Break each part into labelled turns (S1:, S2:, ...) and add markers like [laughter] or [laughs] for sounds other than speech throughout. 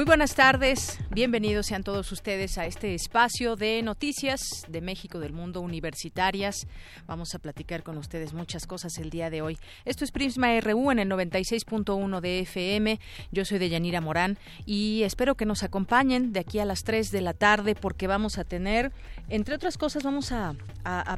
S1: Muy buenas tardes, bienvenidos sean todos ustedes a este espacio de noticias de México, del mundo universitarias. Vamos a platicar con ustedes muchas cosas el día de hoy. Esto es Prisma RU en el 96.1 de FM. Yo soy Deyanira Morán y espero que nos acompañen de aquí a las 3 de la tarde porque vamos a tener, entre otras cosas, vamos a,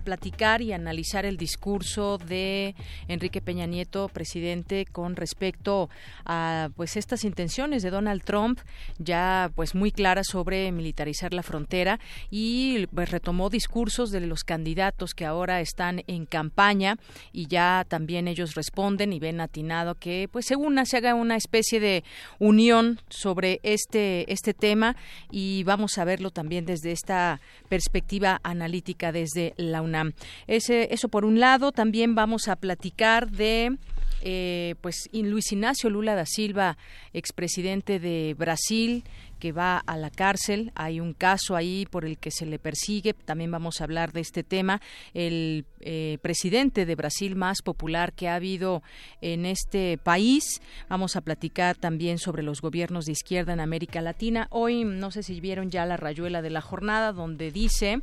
S1: platicar y analizar el discurso de Enrique Peña Nieto, presidente, con respecto a pues estas intenciones de Donald Trump ya pues clara sobre militarizar la frontera y pues, retomó discursos de los candidatos que ahora están en campaña y ya también ellos responden y ven atinado que pues según se haga una especie de unión sobre este este tema y vamos a verlo también desde esta perspectiva analítica desde la UNAM. Ese, eso por un lado, también vamos a platicar de eh, pues Luis Ignacio Lula da Silva, expresidente de Brasil, que va a la cárcel. Hay un caso ahí por el que se le persigue. También vamos a hablar de este tema. El eh, presidente de Brasil más popular que ha habido en este país. Vamos a platicar también sobre los gobiernos de izquierda en América Latina. Hoy, no sé si vieron ya la rayuela de la jornada, donde dice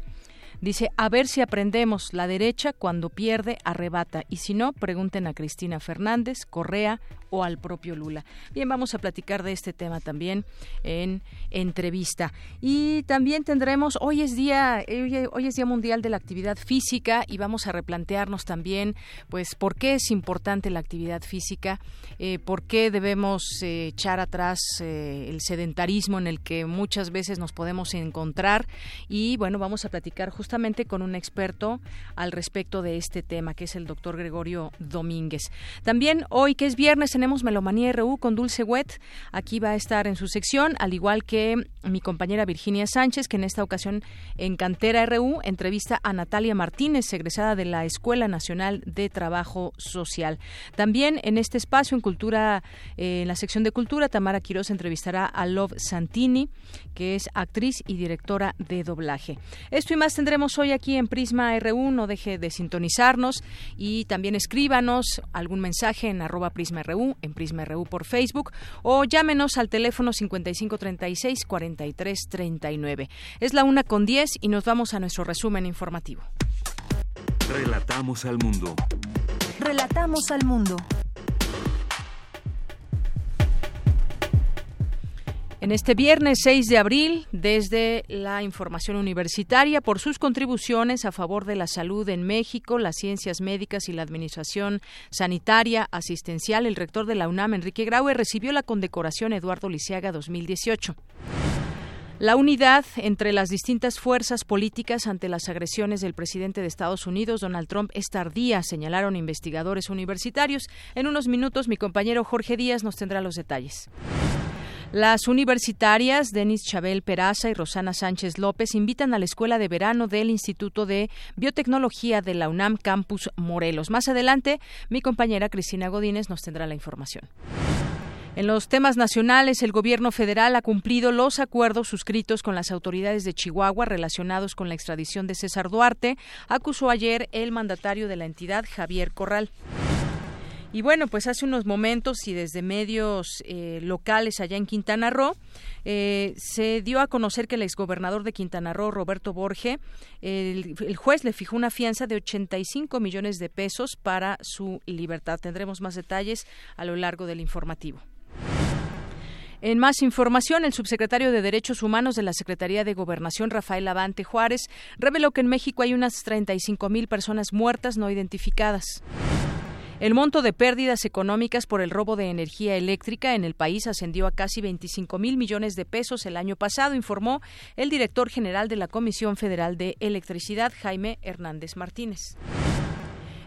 S1: Dice, a ver si aprendemos, la derecha cuando pierde arrebata y si no, pregunten a Cristina Fernández, Correa o al propio Lula. Bien, vamos a platicar de este tema también en entrevista. Y también tendremos, hoy es día, hoy es día mundial de la actividad física y vamos a replantearnos también, pues, por qué es importante la actividad física, eh, por qué debemos eh, echar atrás eh, el sedentarismo en el que muchas veces nos podemos encontrar y bueno, vamos a platicar justamente con un experto al respecto de este tema, que es el doctor Gregorio Domínguez. También hoy, que es viernes, tenemos Melomanía RU con Dulce Wet. Aquí va a estar en su sección, al igual que mi compañera Virginia Sánchez, que en esta ocasión en Cantera RU entrevista a Natalia Martínez, egresada de la Escuela Nacional de Trabajo Social. También en este espacio, en Cultura, eh, en la sección de Cultura, Tamara Quiroz entrevistará a Love Santini, que es actriz y directora de doblaje. Esto y más tendremos hoy aquí en Prisma RU. No deje de sintonizarnos y también escríbanos algún mensaje en arroba Prisma RU en Prisma RU por Facebook o llámenos al teléfono 5536 4339. Es la una con 10 y nos vamos a nuestro resumen informativo.
S2: Relatamos al mundo.
S3: Relatamos al mundo.
S1: En este viernes 6 de abril, desde la información universitaria, por sus contribuciones a favor de la salud en México, las ciencias médicas y la administración sanitaria asistencial, el rector de la UNAM, Enrique Graue, recibió la condecoración Eduardo Lisiaga 2018. La unidad entre las distintas fuerzas políticas ante las agresiones del presidente de Estados Unidos, Donald Trump, es tardía, señalaron investigadores universitarios. En unos minutos, mi compañero Jorge Díaz nos tendrá los detalles. Las universitarias Denis Chabel Peraza y Rosana Sánchez López invitan a la escuela de verano del Instituto de Biotecnología de la UNAM Campus Morelos. Más adelante, mi compañera Cristina Godínez nos tendrá la información. En los temas nacionales, el gobierno federal ha cumplido los acuerdos suscritos con las autoridades de Chihuahua relacionados con la extradición de César Duarte, acusó ayer el mandatario de la entidad, Javier Corral. Y bueno, pues hace unos momentos y desde medios eh, locales allá en Quintana Roo, eh, se dio a conocer que el exgobernador de Quintana Roo, Roberto Borge, el, el, juez le fijó una fianza de 85 millones de pesos para su libertad. Tendremos más detalles a lo largo del informativo. En más información, el subsecretario de Derechos Humanos de la Secretaría de Gobernación, Rafael Avante Juárez, reveló que en México hay unas 35 mil personas muertas no identificadas. El monto de pérdidas económicas por el robo de energía eléctrica en el país ascendió a casi 25 mil millones de pesos el año pasado, informó el director general de la Comisión Federal de Electricidad, Jaime Hernández Martínez.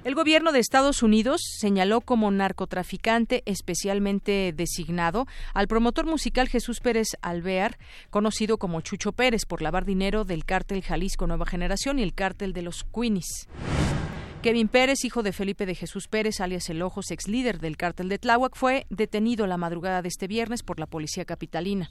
S1: El gobierno de Estados Unidos señaló como narcotraficante especialmente designado al promotor musical Jesús Pérez Alvear, conocido como Chucho Pérez por lavar dinero del cártel Jalisco Nueva Generación y el cártel de los Queenies. Kevin Pérez, hijo de Felipe de Jesús Pérez, alias El Ojos, ex líder del cártel de Tláhuac, fue detenido la madrugada de este viernes por la policía capitalina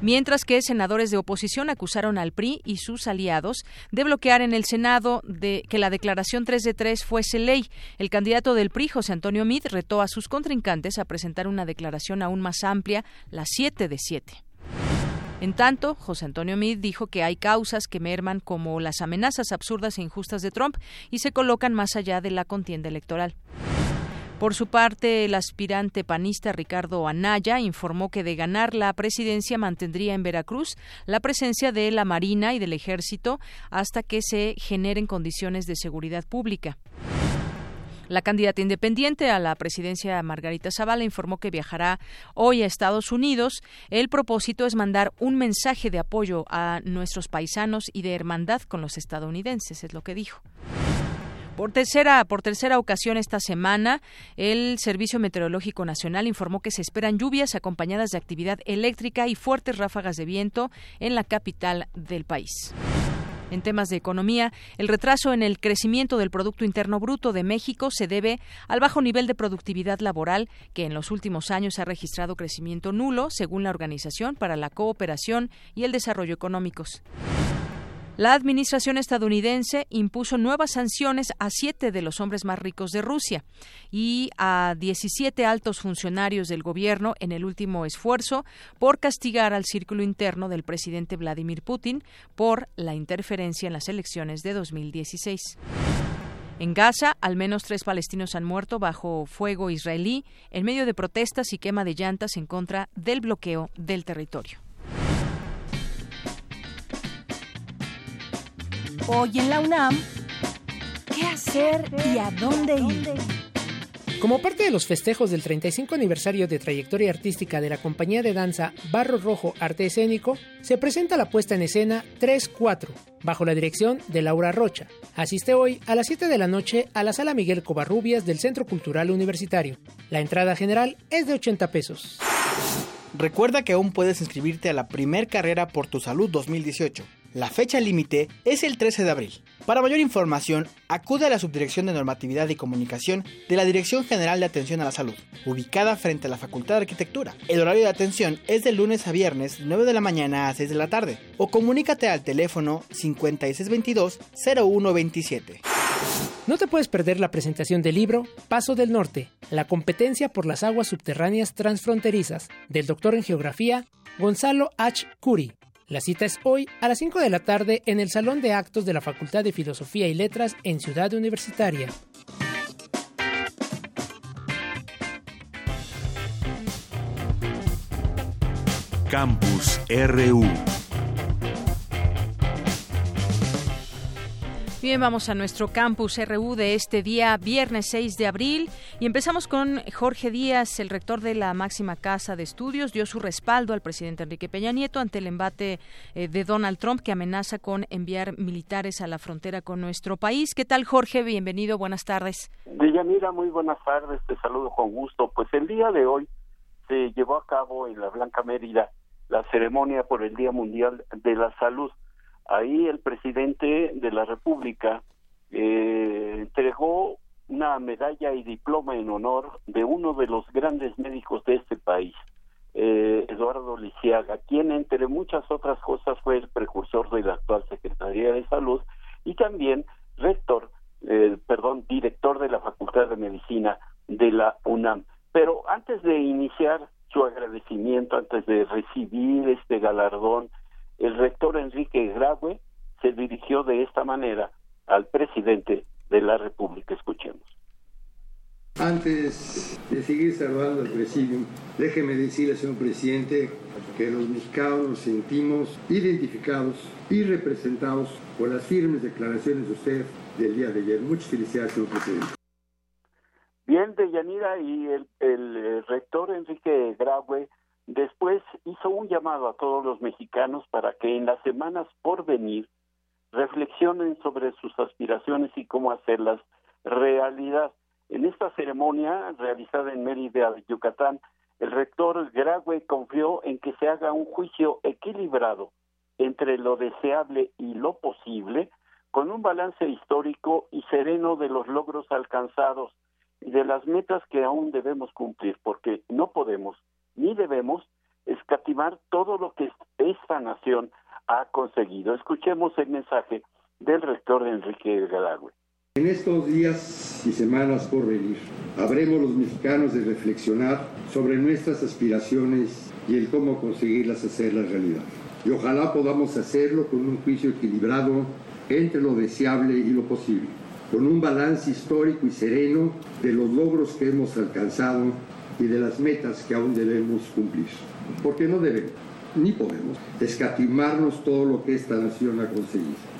S1: mientras que senadores de oposición acusaron al PRI y sus aliados de bloquear en el Senado de que la declaración 3 de 3 fuese ley. El candidato del PRI, José Antonio Mid, retó a sus contrincantes a presentar una declaración aún más amplia, la 7 de 7. En tanto, José Antonio Meade dijo que hay causas que merman como las amenazas absurdas e injustas de Trump y se colocan más allá de la contienda electoral. Por su parte, el aspirante panista Ricardo Anaya informó que de ganar la presidencia mantendría en Veracruz la presencia de la Marina y del Ejército hasta que se generen condiciones de seguridad pública. La candidata independiente a la presidencia, Margarita Zavala, informó que viajará hoy a Estados Unidos. El propósito es mandar un mensaje de apoyo a nuestros paisanos y de hermandad con los estadounidenses, es lo que dijo. Por tercera, por tercera ocasión esta semana, el Servicio Meteorológico Nacional informó que se esperan lluvias acompañadas de actividad eléctrica y fuertes ráfagas de viento en la capital del país. En temas de economía, el retraso en el crecimiento del Producto Interno Bruto de México se debe al bajo nivel de productividad laboral que en los últimos años ha registrado crecimiento nulo, según la Organización para la Cooperación y el Desarrollo Económicos. La administración estadounidense impuso nuevas sanciones a siete de los hombres más ricos de Rusia y a 17 altos funcionarios del gobierno en el último esfuerzo por castigar al círculo interno del presidente Vladimir Putin por la interferencia en las elecciones de 2016. En Gaza, al menos tres palestinos han muerto bajo fuego israelí en medio de protestas y quema de llantas en contra del bloqueo del territorio.
S3: Hoy en la UNAM, ¿qué hacer y a dónde ir?
S4: Como parte de los festejos del 35 aniversario de trayectoria artística de la compañía de danza Barro Rojo Arte Escénico, se presenta la puesta en escena 3-4, bajo la dirección de Laura Rocha. Asiste hoy a las 7 de la noche a la Sala Miguel Covarrubias del Centro Cultural Universitario. La entrada general es de 80 pesos.
S5: Recuerda que aún puedes inscribirte a la primer carrera por tu salud 2018. La fecha límite es el 13 de abril. Para mayor información, acude a la Subdirección de Normatividad y Comunicación de la Dirección General de Atención a la Salud, ubicada frente a la Facultad de Arquitectura. El horario de atención es de lunes a viernes, 9 de la mañana a 6 de la tarde, o comunícate al teléfono 5622-0127.
S4: No te puedes perder la presentación del libro Paso del Norte, la competencia por las aguas subterráneas transfronterizas, del doctor en geografía Gonzalo H. Curi la cita es hoy a las 5 de la tarde en el Salón de Actos de la Facultad de Filosofía y Letras en Ciudad Universitaria.
S2: Campus RU
S1: Bien, vamos a nuestro campus RU de este día, viernes 6 de abril, y empezamos con Jorge Díaz, el rector de la máxima casa de estudios, dio su respaldo al presidente Enrique Peña Nieto ante el embate eh, de Donald Trump que amenaza con enviar militares a la frontera con nuestro país. ¿Qué tal, Jorge? Bienvenido, buenas tardes.
S6: Deyanira, muy buenas tardes, te saludo con gusto. Pues el día de hoy se llevó a cabo en la Blanca Mérida la ceremonia por el Día Mundial de la Salud Ahí el presidente de la República eh, entregó una medalla y diploma en honor de uno de los grandes médicos de este país, eh, Eduardo Lisiaga, quien entre muchas otras cosas fue el precursor de la actual Secretaría de Salud y también rector, eh, perdón, director de la Facultad de Medicina de la UNAM. Pero antes de iniciar su agradecimiento, antes de recibir este galardón, el rector Enrique Graue se dirigió de esta manera al presidente de la República. Escuchemos.
S7: Antes de seguir saludando al presidium, déjeme decirle, señor presidente, que los mexicanos nos sentimos identificados y representados por las firmes declaraciones de usted del día de ayer. Muchas felicidades, señor presidente.
S6: Bien, Deyanira y el, el rector Enrique Graue después hizo un llamado a todos los mexicanos para que en las semanas por venir reflexionen sobre sus aspiraciones y cómo hacerlas realidad. En esta ceremonia realizada en Mérida, Yucatán, el rector Graue confió en que se haga un juicio equilibrado entre lo deseable y lo posible, con un balance histórico y sereno de los logros alcanzados y de las metas que aún debemos cumplir, porque no podemos ni debemos escatimar todo lo que esta nación ha conseguido. Escuchemos el mensaje del rector Enrique Graue.
S7: En estos días y semanas por venir, habremos los mexicanos de reflexionar sobre nuestras aspiraciones y el cómo conseguirlas hacerlas realidad. Y ojalá podamos hacerlo con un juicio equilibrado entre lo deseable y lo posible, con un balance histórico y sereno de los logros que hemos alcanzado y de las metas que aún debemos cumplir. Porque no debemos, ni podemos, escatimarnos todo lo que esta nación ha conseguido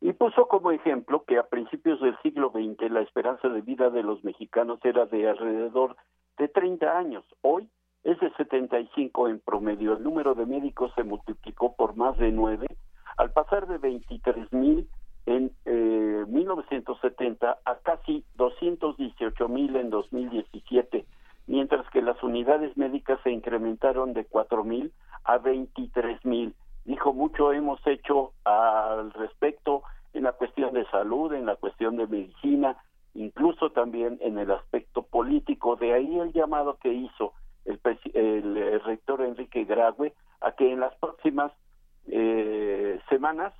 S6: y puso como ejemplo que a principios del siglo XX la esperanza de vida de los mexicanos era de alrededor de 30 años. Hoy es de 75 en promedio. El número de médicos se multiplicó por más de 9 al pasar de 23 mil en eh, 1970 a casi 218 mil en 2017, mientras que las unidades médicas se incrementaron de 4 mil a 23 mil dijo mucho hemos hecho al respecto en la cuestión de salud, en la cuestión de medicina, incluso también en el aspecto político. De ahí el llamado que hizo el, el, rector Enrique Grague a que en las próximas eh, semanas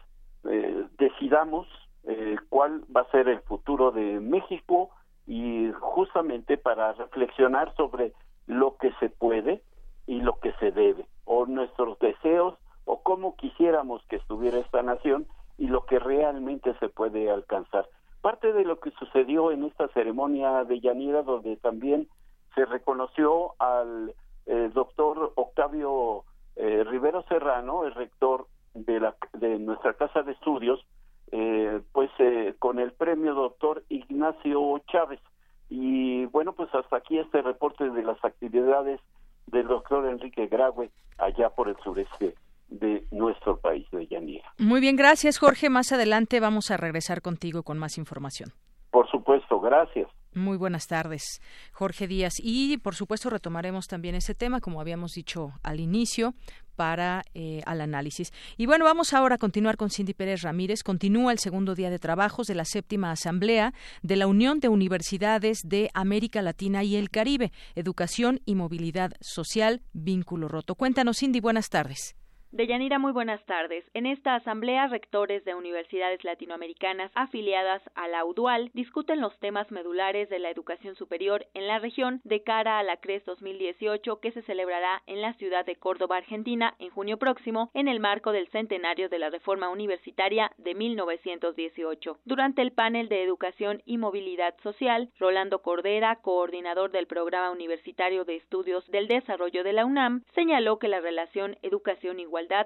S6: eh, decidamos eh, cuál va a ser el futuro de México y justamente para reflexionar sobre lo que se puede y lo que se debe, o nuestros deseos o cómo quisiéramos que estuviera esta nación y lo que realmente se puede alcanzar. Parte de lo que sucedió en esta ceremonia de Yanira, donde también se reconoció al eh, doctor Octavio eh, Rivero Serrano, el rector de, la, de nuestra casa de estudios, eh, pues con el premio doctor Ignacio Chávez. Y bueno, pues hasta aquí este reporte de las actividades del doctor Enrique Graue allá por el sureste de nuestro país de Yanira.
S1: Muy bien, gracias Jorge. Más adelante vamos a regresar contigo con más información.
S6: Por supuesto, gracias.
S1: Muy buenas tardes, Jorge Díaz. Y por supuesto retomaremos también ese tema, como habíamos dicho al inicio, para eh, al análisis. Y bueno, vamos ahora a continuar con Cindy Pérez Ramírez. Continúa el segundo día de trabajos de la séptima asamblea de la Unión de Universidades de América Latina y el Caribe, Educación y Movilidad Social, Vínculo Roto. Cuéntanos, Cindy, buenas tardes.
S8: Deyanira, muy buenas tardes. En esta asamblea, rectores de universidades latinoamericanas afiliadas a la UDUAL discuten los temas medulares de la educación superior en la región de cara a la CRES 2018 que se celebrará en la ciudad de Córdoba, Argentina, en junio próximo, en el marco del centenario de la reforma universitaria de 1918. Durante el panel de educación y movilidad social, Rolando Cordera, coordinador del programa universitario de estudios del desarrollo de la UNAM, señaló que la relación educación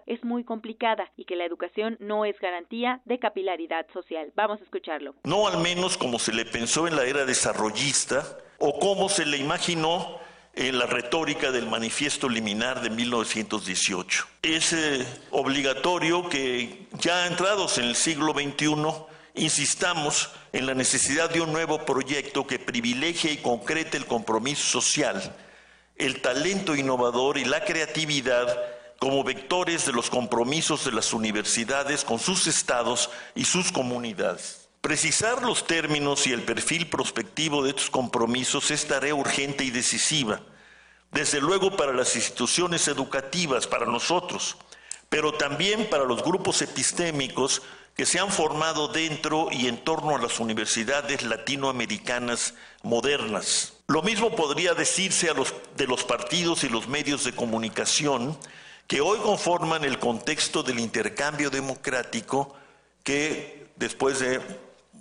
S8: es muy complicada y que la educación no es garantía de capilaridad social. Vamos a escucharlo.
S9: No al menos como se le pensó en la era desarrollista o como se le imaginó en la retórica del manifiesto liminar de 1918. Es eh, obligatorio que ya entrados en el siglo XXI insistamos en la necesidad de un nuevo proyecto que privilegie y concrete el compromiso social, el talento innovador y la creatividad como vectores de los compromisos de las universidades con sus estados y sus comunidades. Precisar los términos y el perfil prospectivo de estos compromisos es tarea urgente y decisiva, desde luego para las instituciones educativas, para nosotros, pero también para los grupos epistémicos que se han formado dentro y en torno a las universidades latinoamericanas modernas. Lo mismo podría decirse a los, de los partidos y los medios de comunicación que hoy conforman el contexto del intercambio democrático que después de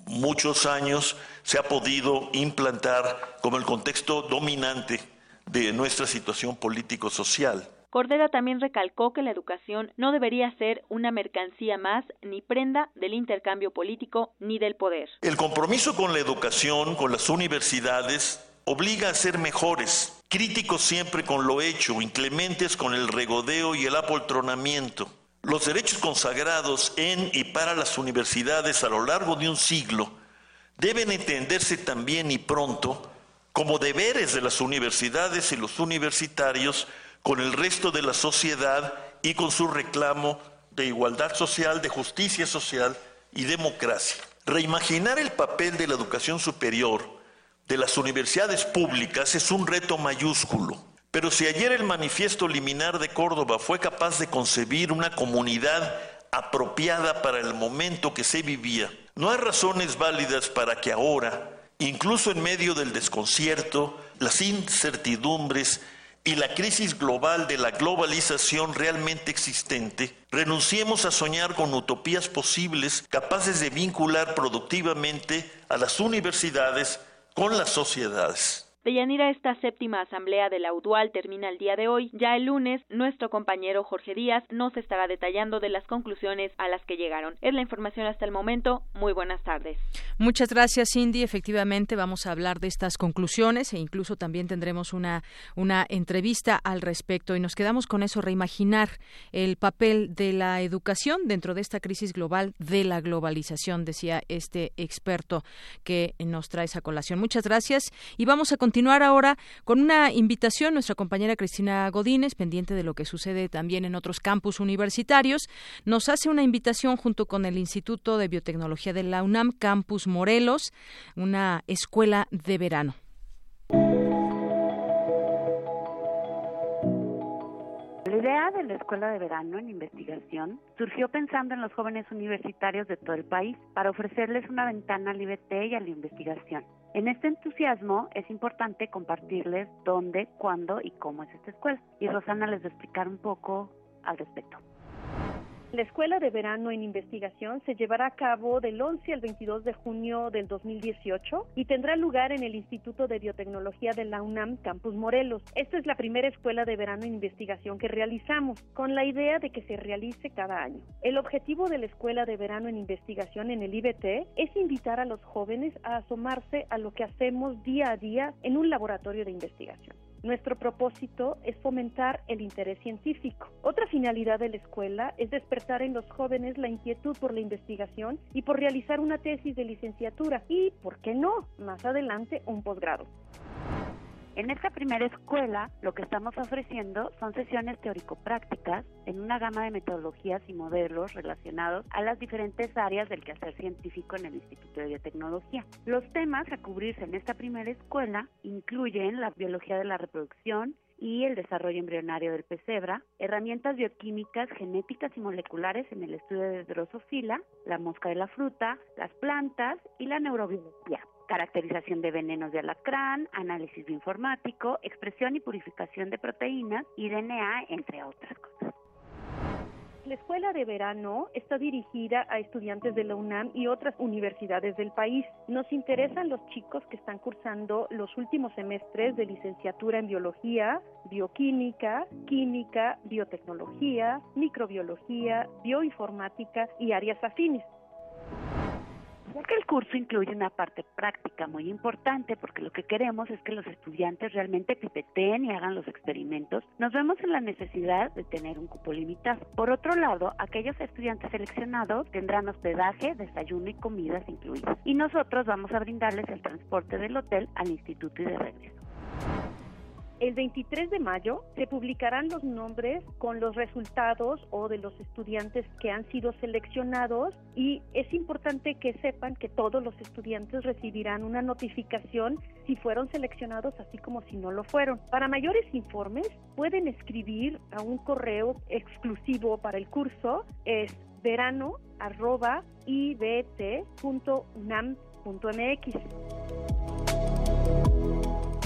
S9: muchos años se ha podido implantar como el contexto dominante de nuestra situación político-social.
S10: Cordera también recalcó que la educación no debería ser una mercancía más ni prenda del intercambio político ni del poder.
S9: El compromiso con la educación, con las universidades, obliga a ser mejores, críticos siempre con lo hecho, inclementes con el regodeo y el apoltronamiento. Los derechos consagrados en y para las universidades a lo largo de un siglo deben entenderse también y pronto como deberes de las universidades y los universitarios con el resto de la sociedad y con su reclamo de igualdad social, de justicia social y democracia. Reimaginar el papel de la educación superior de las universidades públicas es un reto mayúsculo. Pero si ayer el manifiesto liminar de Córdoba fue capaz de concebir una comunidad apropiada para el momento que se vivía, no hay razones válidas para que ahora, incluso en medio del desconcierto, las incertidumbres y la crisis global de la globalización realmente existente, renunciemos a soñar con utopías posibles capaces de vincular productivamente a las universidades con las sociedades.
S10: Deyanira, esta séptima asamblea de la UDUAL termina el día de hoy. Ya el lunes, nuestro compañero Jorge Díaz nos estará detallando de las conclusiones a las que llegaron. Es la información hasta el momento. Muy buenas tardes.
S1: Muchas gracias, Cindy. Efectivamente, vamos a hablar de estas conclusiones e incluso también tendremos una, una entrevista al respecto. Y nos quedamos con eso, reimaginar el papel de la educación dentro de esta crisis global de la globalización, decía este experto que nos trae esa colación. Muchas gracias. Y vamos a continuar ahora con una invitación. Nuestra compañera Cristina Godínez, pendiente de lo que sucede también en otros campus universitarios, nos hace una invitación junto con el Instituto de Biotecnología de la UNAM, Campus Morelos, una escuela de verano.
S11: Idea de la Escuela de Verano en Investigación surgió pensando en los jóvenes universitarios de todo el país para ofrecerles una ventana al IBT y a la investigación. En este entusiasmo es importante compartirles dónde, cuándo y cómo es esta escuela. Y Rosana les va a explicar un poco al respecto.
S12: La Escuela de Verano en Investigación se llevará a cabo del 11 al 22 de junio del 2018 y tendrá lugar en el Instituto de Biotecnología de la UNAM Campus Morelos. Esta es la primera escuela de verano en investigación que realizamos, con la idea de que se realice cada año. El objetivo de la Escuela de Verano en Investigación en el IBT es invitar a los jóvenes a asomarse a lo que hacemos día a día en un laboratorio de investigación. Nuestro propósito es fomentar el interés científico. Otra finalidad de la escuela es despertar en los jóvenes la inquietud por la investigación y por realizar una tesis de licenciatura y, ¿por qué no?, más adelante un posgrado.
S11: En esta primera escuela lo que estamos ofreciendo son sesiones teórico-prácticas en una gama de metodologías y modelos relacionados a las diferentes áreas del quehacer científico en el Instituto de Biotecnología. Los temas a cubrirse en esta primera escuela incluyen la biología de la reproducción, y el desarrollo embrionario del pesebra, herramientas bioquímicas, genéticas y moleculares en el estudio de drosofila, la mosca de la fruta, las plantas y la neurobiología caracterización de venenos de alacrán, análisis bioinformático, expresión y purificación de proteínas y DNA, entre otras cosas.
S12: La escuela de verano está dirigida a estudiantes de la UNAM y otras universidades del país. Nos interesan los chicos que están cursando los últimos semestres de licenciatura en biología, bioquímica, química, biotecnología, microbiología, bioinformática y áreas afines.
S11: Porque el curso incluye una parte práctica muy importante porque lo que queremos es que los estudiantes realmente pipeteen y hagan los experimentos. Nos vemos en la necesidad de tener un cupo limitado. Por otro lado, aquellos estudiantes seleccionados tendrán hospedaje, desayuno y comidas incluidas. Y nosotros vamos a brindarles el transporte del hotel al instituto y de regreso.
S12: El 23 de mayo se publicarán los nombres con los resultados o de los estudiantes que han sido seleccionados y es importante que sepan que todos los estudiantes recibirán una notificación si fueron seleccionados así como si no lo fueron. Para mayores informes pueden escribir a un correo exclusivo para el curso es verano@ibt.unam.mx.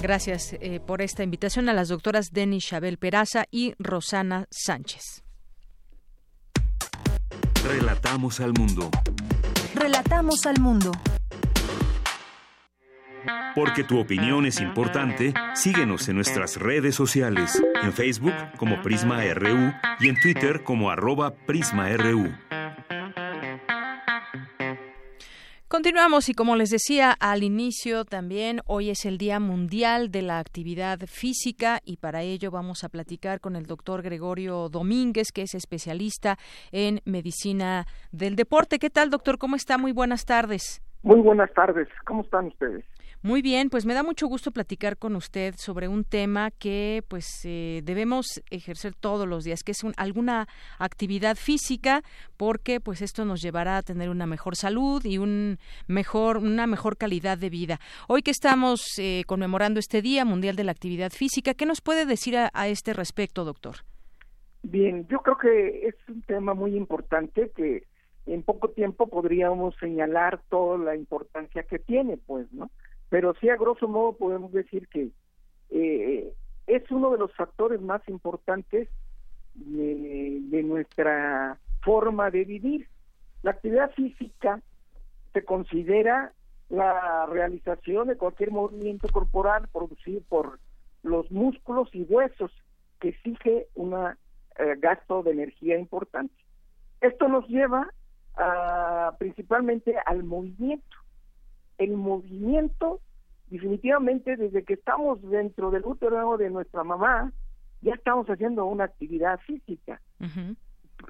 S1: Gracias eh, por esta invitación a las doctoras Denis Chabel Peraza y Rosana Sánchez.
S2: Relatamos al mundo.
S3: Relatamos al mundo.
S2: Porque tu opinión es importante, síguenos en nuestras redes sociales, en Facebook como Prisma RU y en Twitter como arroba PrismaRU.
S1: Continuamos y como les decía al inicio también, hoy es el Día Mundial de la Actividad Física y para ello vamos a platicar con el doctor Gregorio Domínguez, que es especialista en medicina del deporte. ¿Qué tal, doctor? ¿Cómo está? Muy buenas tardes.
S13: Muy buenas tardes. ¿Cómo están ustedes?
S1: Muy bien, pues me da mucho gusto platicar con usted sobre un tema que pues eh, debemos ejercer todos los días, que es alguna actividad física, porque pues esto nos llevará a tener una mejor salud y un mejor, una mejor calidad de vida. Hoy que estamos eh, conmemorando este Día Mundial de la Actividad Física, ¿qué nos puede decir a, a este respecto, doctor?
S13: Bien, yo creo que es un tema muy importante que en poco tiempo podríamos señalar toda la importancia que tiene, pues, ¿no? Pero sí a grosso modo podemos decir que eh, es uno de los factores más importantes de, nuestra forma de vivir. La actividad física se considera la realización de cualquier movimiento corporal producido por los músculos y huesos que exige un eh, gasto de energía importante. Esto nos lleva a, principalmente al movimiento el movimiento, definitivamente desde que estamos dentro del útero de nuestra mamá, ya estamos haciendo una actividad física.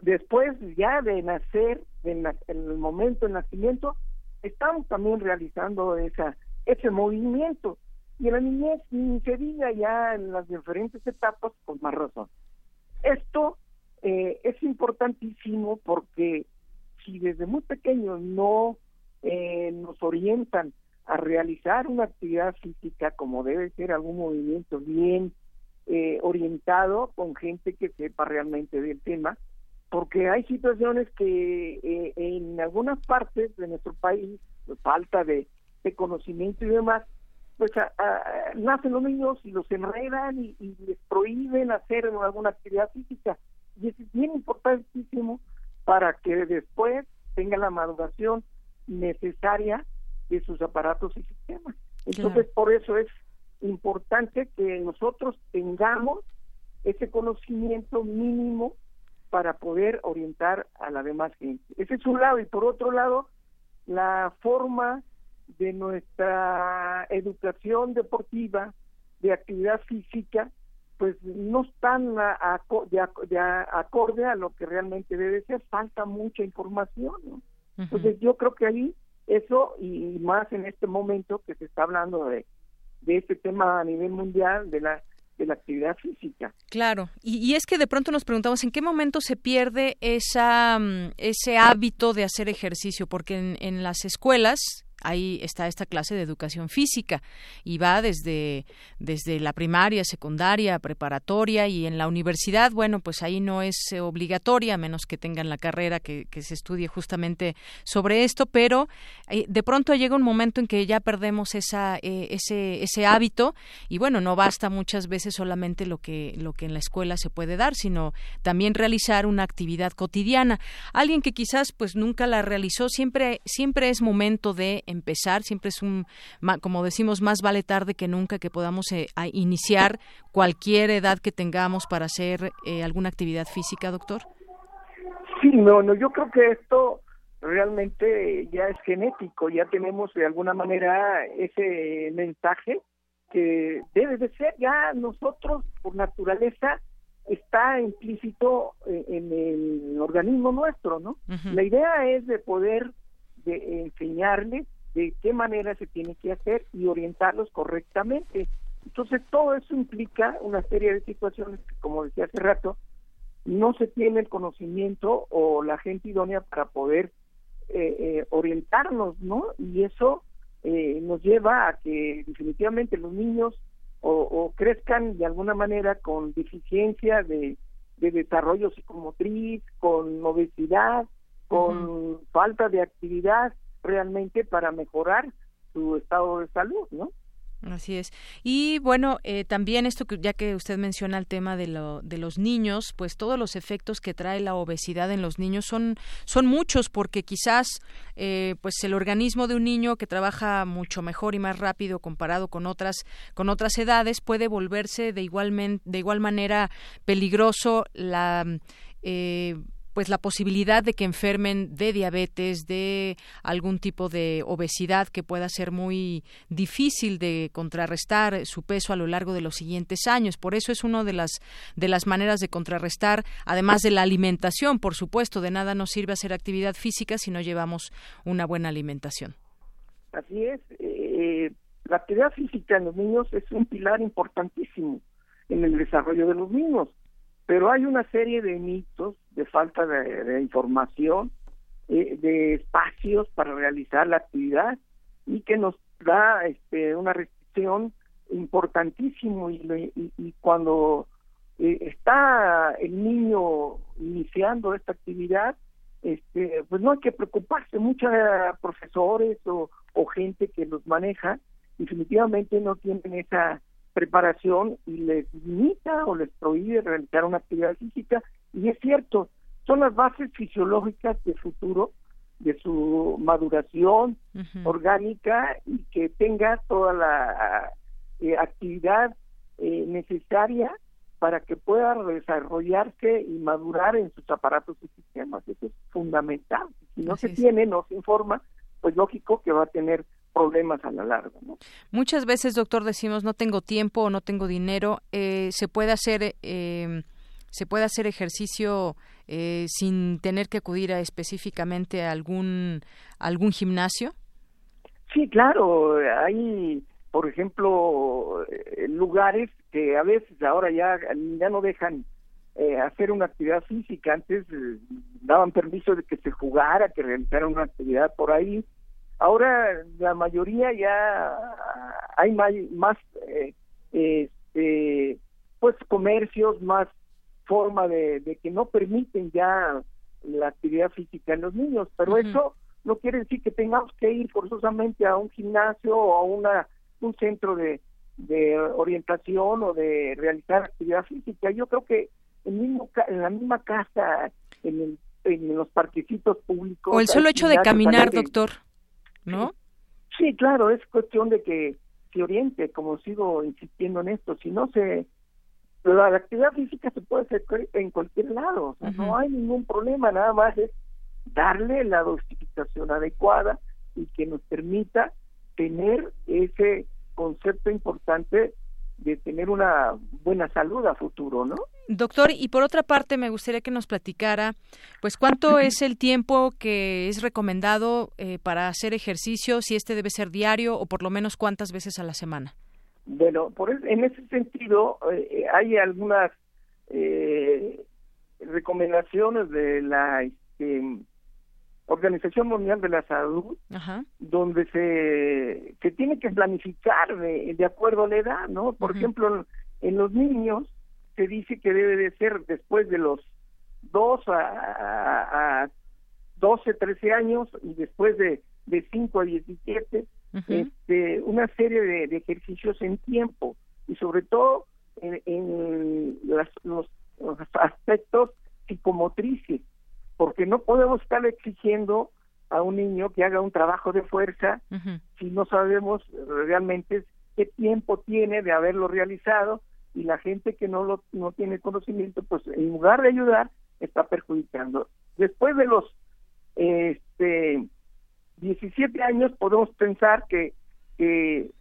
S13: Después ya de nacer, en, el momento del nacimiento, estamos también realizando esa ese movimiento. Y en la niñez ni se diga ya en las diferentes etapas, con más razón. Esto eh, es importantísimo porque si desde muy pequeños no eh, nos orientan a realizar una actividad física como debe ser algún movimiento bien eh, orientado con gente que sepa realmente del tema, porque hay situaciones que eh, en algunas partes de nuestro país, falta de, conocimiento y demás, pues nacen los niños y los enredan y, y, les prohíben hacer alguna actividad física. Y es bien importantísimo para que después tengan la maduración necesaria de sus aparatos y sistemas. Entonces, por eso es importante que nosotros tengamos ese conocimiento mínimo para poder orientar a la demás gente. Ese es un lado. Y por otro lado, la forma de nuestra educación deportiva, de actividad física, pues no están de, acorde a lo que realmente debe ser. Falta mucha información, ¿no? Entonces yo creo que ahí eso y más en este momento que se está hablando de, de este tema a nivel mundial de la de la actividad física.
S1: Claro, y, y, es que de pronto nos preguntamos en qué momento se pierde esa, mm, ese hábito de hacer ejercicio, porque en, en las escuelas ahí está esta clase de educación física y va desde, desde la primaria, secundaria, preparatoria y en la universidad, bueno, pues ahí no es eh, obligatoria, a menos que tengan la carrera que, que se estudie justamente sobre esto, pero eh, de pronto llega un momento en que ya perdemos esa, eh, ese, ese hábito y bueno, no basta muchas veces solamente lo que, lo que en la escuela se puede dar, sino también realizar una actividad cotidiana. Alguien que quizás pues nunca la realizó, siempre, siempre es momento de empezar, siempre es un, como decimos, más vale tarde que nunca que podamos eh, iniciar cualquier edad que tengamos para hacer eh, alguna actividad física, doctor.
S13: Sí, no, no, yo creo que esto realmente ya es genético, ya tenemos de alguna manera ese mensaje que debe de ser ya nosotros por naturaleza está implícito eh, en el organismo nuestro, ¿no? La idea es de poder de enseñarles de qué manera se tiene que hacer y orientarlos correctamente. Entonces, todo eso implica una serie de situaciones que, como decía hace rato, no se tiene el conocimiento o la gente idónea para poder eh, eh, orientarnos, ¿no? Y eso eh, nos lleva a que definitivamente los niños o, crezcan de alguna manera con deficiencia de, desarrollo psicomotriz, con obesidad, con falta de actividad, realmente para mejorar su estado de salud, ¿no?
S1: Así es. Y bueno, eh, también esto que ya que usted menciona el tema de, lo, de los niños, pues todos los efectos que trae la obesidad en los niños son, son muchos, porque quizás eh, pues el organismo de un niño que trabaja mucho mejor y más rápido comparado con otras, con otras edades puede volverse de, igualmente, de igual manera peligroso la eh, pues la posibilidad de que enfermen de diabetes, de algún tipo de obesidad que pueda ser muy difícil de contrarrestar su peso a lo largo de los siguientes años. Por eso es una de las de las maneras de contrarrestar, además de la alimentación, por supuesto, de nada nos sirve hacer actividad física si no llevamos una buena alimentación.
S13: Así es, eh, la actividad física en los niños es un pilar importantísimo en el desarrollo de los niños pero hay una serie de mitos, de falta de, información, eh, de espacios para realizar la actividad y que nos da este, una restricción importantísimo. Y, y, cuando eh, está el niño iniciando esta actividad, este, pues no hay que preocuparse, muchos profesores o, o gente que los maneja definitivamente no tienen esa preparación y les limita o les prohíbe realizar una actividad física y es cierto, son las bases fisiológicas de futuro de su maduración orgánica y que tenga toda la eh, actividad eh, necesaria para que pueda desarrollarse y madurar en sus aparatos y sistemas. Eso es fundamental. Si no se tiene, no se informa, pues lógico que va a tener problemas a la larga. ¿no?
S1: Muchas veces, doctor, decimos no tengo tiempo o no tengo dinero. Eh, ¿Se puede hacer eh, se puede hacer ejercicio eh, sin tener que acudir a, específicamente a algún algún gimnasio?
S13: Sí, claro. Hay, por ejemplo, lugares que a veces ahora ya ya no dejan hacer una actividad física. Antes daban permiso de que se jugara, que realizara una actividad por ahí Ahora la mayoría ya hay más, más eh, este, pues comercios, más forma de, que no permiten ya la actividad física en los niños, pero eso no quiere decir que tengamos que ir forzosamente a un gimnasio o a una un centro de, de orientación o de realizar actividad física. Yo creo que en, mismo, en la misma casa, en, el, en los parquecitos públicos.
S1: O el solo hecho de caminar, doctor. ¿No?
S13: Sí, claro, es cuestión de que se oriente, como sigo insistiendo en esto, si no se... La, actividad física se puede hacer en cualquier lado, no hay ningún problema, nada más es darle la dosificación adecuada y que nos permita tener ese concepto importante de tener una buena salud a futuro, ¿no?
S1: Doctor, y por otra parte me gustaría que nos platicara, pues cuánto [clears throat] es el tiempo que es recomendado eh, para hacer ejercicio, si este debe ser diario o por lo menos cuántas veces a la semana.
S13: Bueno, por en ese sentido eh, hay algunas eh, recomendaciones de la este, Organización Mundial de la Salud, donde se, se tiene que planificar de, de acuerdo a la edad, ¿no? Por ejemplo, en los niños se dice que debe de ser después de los 2 a, a 12, 13 años y después de, de 5 a 17, este, una serie de, ejercicios en tiempo y sobre todo en, en los, los, aspectos psicomotrices, porque no podemos estar exigiendo a un niño que haga un trabajo de fuerza si no sabemos realmente qué tiempo tiene de haberlo realizado y la gente que no lo no tiene conocimiento pues en lugar de ayudar está perjudicando. Después de los este 17 años podemos pensar que, que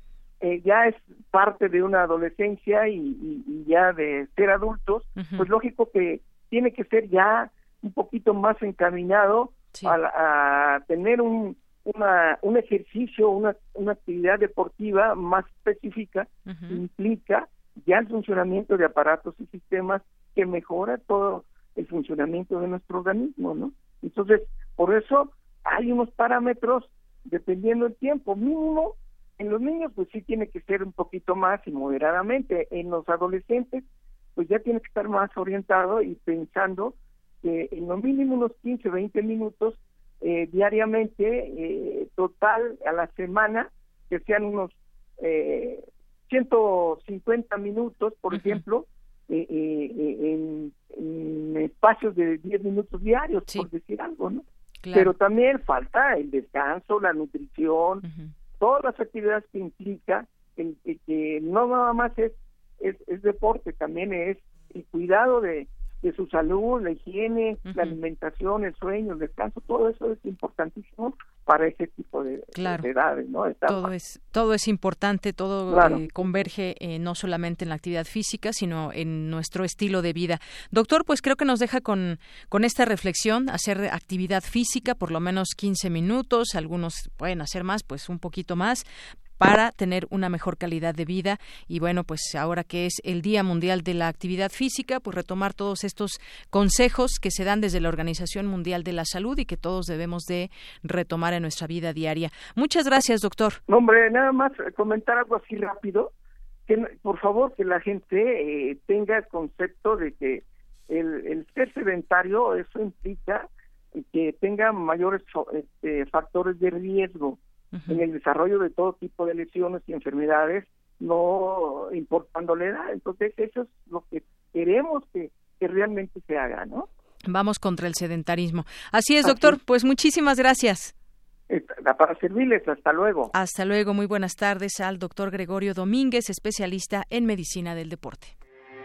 S13: eh, ya es parte de una adolescencia y, ya de ser adultos pues lógico que tiene que ser ya un poquito más encaminado a, tener un una, un ejercicio, una, una actividad deportiva más específica implica ya el funcionamiento de aparatos y sistemas que mejora todo el funcionamiento de nuestro organismo, ¿no? Entonces, por eso hay unos parámetros dependiendo del tiempo mínimo. En los niños, pues sí tiene que ser un poquito más y moderadamente. En los adolescentes, pues ya tiene que estar más orientado y pensando que en lo mínimo unos 15, 20 minutos eh, diariamente, eh, total a la semana, que sean unos eh, 150 minutos, por ejemplo, eh, eh, en, espacios de 10 minutos diarios, por decir algo, ¿no? Pero también falta el descanso, la nutrición, todas las actividades que implica, que no nada más es, es deporte, también es el cuidado de, de su salud, la higiene, la alimentación, el sueño, el descanso, todo eso es importantísimo para ese tipo de, edades, ¿no?
S1: Todo es todo es importante, todo eh, converge eh, no solamente en la actividad física, sino en nuestro estilo de vida. Doctor, pues creo que nos deja con con esta reflexión hacer actividad física por lo menos 15 minutos, algunos pueden hacer más, pues un poquito más, para tener una mejor calidad de vida y bueno pues ahora que es el Día Mundial de la Actividad Física pues retomar todos estos consejos que se dan desde la Organización Mundial de la Salud y que todos debemos de retomar en nuestra vida diaria. Muchas gracias, doctor.
S13: hombre, nada más comentar algo así rápido, que por favor que la gente eh, tenga el concepto de que el, el ser sedentario eso implica que tenga mayores este, factores de riesgo en el desarrollo de todo tipo de lesiones y enfermedades, no importando la edad. Entonces, eso es lo que queremos que, realmente se haga, ¿no?
S1: Vamos contra el sedentarismo. Así es, doctor. Pues muchísimas gracias.
S13: Para servirles, hasta luego.
S1: Hasta luego, muy buenas tardes al doctor Gregorio Domínguez, especialista en medicina del deporte.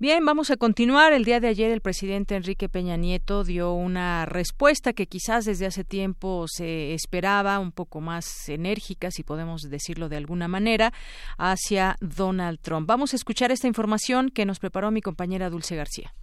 S1: Bien, vamos a continuar. El día de ayer el presidente Enrique Peña Nieto dio una respuesta que quizás desde hace tiempo se esperaba, un poco más enérgica, si podemos decirlo de alguna manera, hacia Donald Trump. Vamos a escuchar esta información que nos preparó mi compañera Dulce García.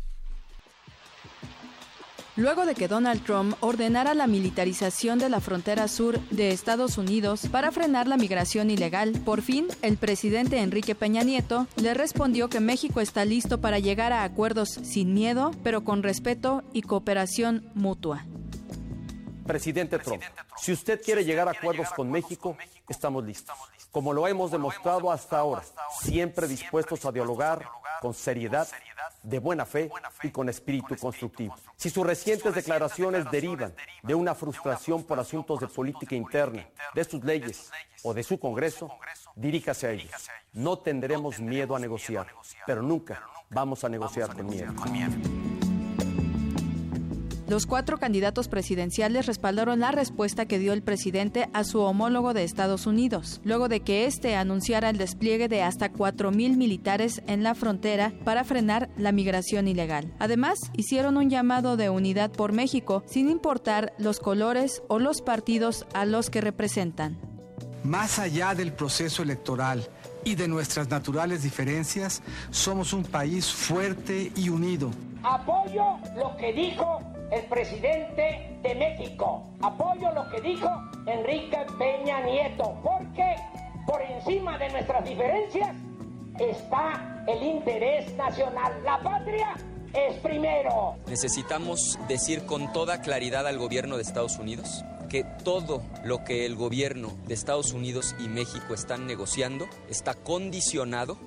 S14: Luego de que Donald Trump ordenara la militarización de la frontera sur de Estados Unidos para frenar la migración ilegal. Por fin, el presidente Enrique Peña Nieto le respondió que México está listo para llegar a acuerdos sin miedo, pero con respeto y cooperación mutua.
S15: Presidente Trump, si usted quiere llegar a acuerdos con México, estamos listos. Como lo hemos demostrado hasta ahora, siempre dispuestos a dialogar con seriedad de buena fe y con espíritu constructivo. Si sus recientes declaraciones derivan de una frustración por asuntos de política interna, de sus leyes o de su Congreso, diríjase a ellos. No tendremos miedo a negociar, pero nunca vamos a negociar con miedo.
S14: Los cuatro candidatos presidenciales respaldaron la respuesta que dio el presidente a su homólogo de Estados Unidos, luego de que éste anunciara el despliegue de hasta 4.000 militares en la frontera para frenar la migración ilegal. Además, hicieron un llamado de unidad por México, sin importar los colores o los partidos a los que representan.
S16: Más allá del proceso electoral y de nuestras naturales diferencias, somos un país fuerte y unido.
S17: Apoyo lo que dijo el presidente de México. Apoyo lo que dijo Enrique Peña Nieto, porque por encima de nuestras diferencias está el interés nacional. La patria es primero.
S18: Necesitamos decir con toda claridad al gobierno de Estados Unidos que todo lo que el gobierno de Estados Unidos y México están negociando está condicionado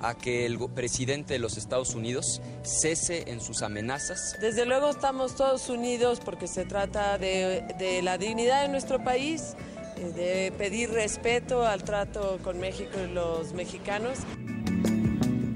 S18: a que el presidente de los Estados Unidos cese en sus amenazas.
S19: Desde luego estamos todos unidos porque se trata de, la dignidad de nuestro país, eh, de pedir respeto al trato con México y los mexicanos.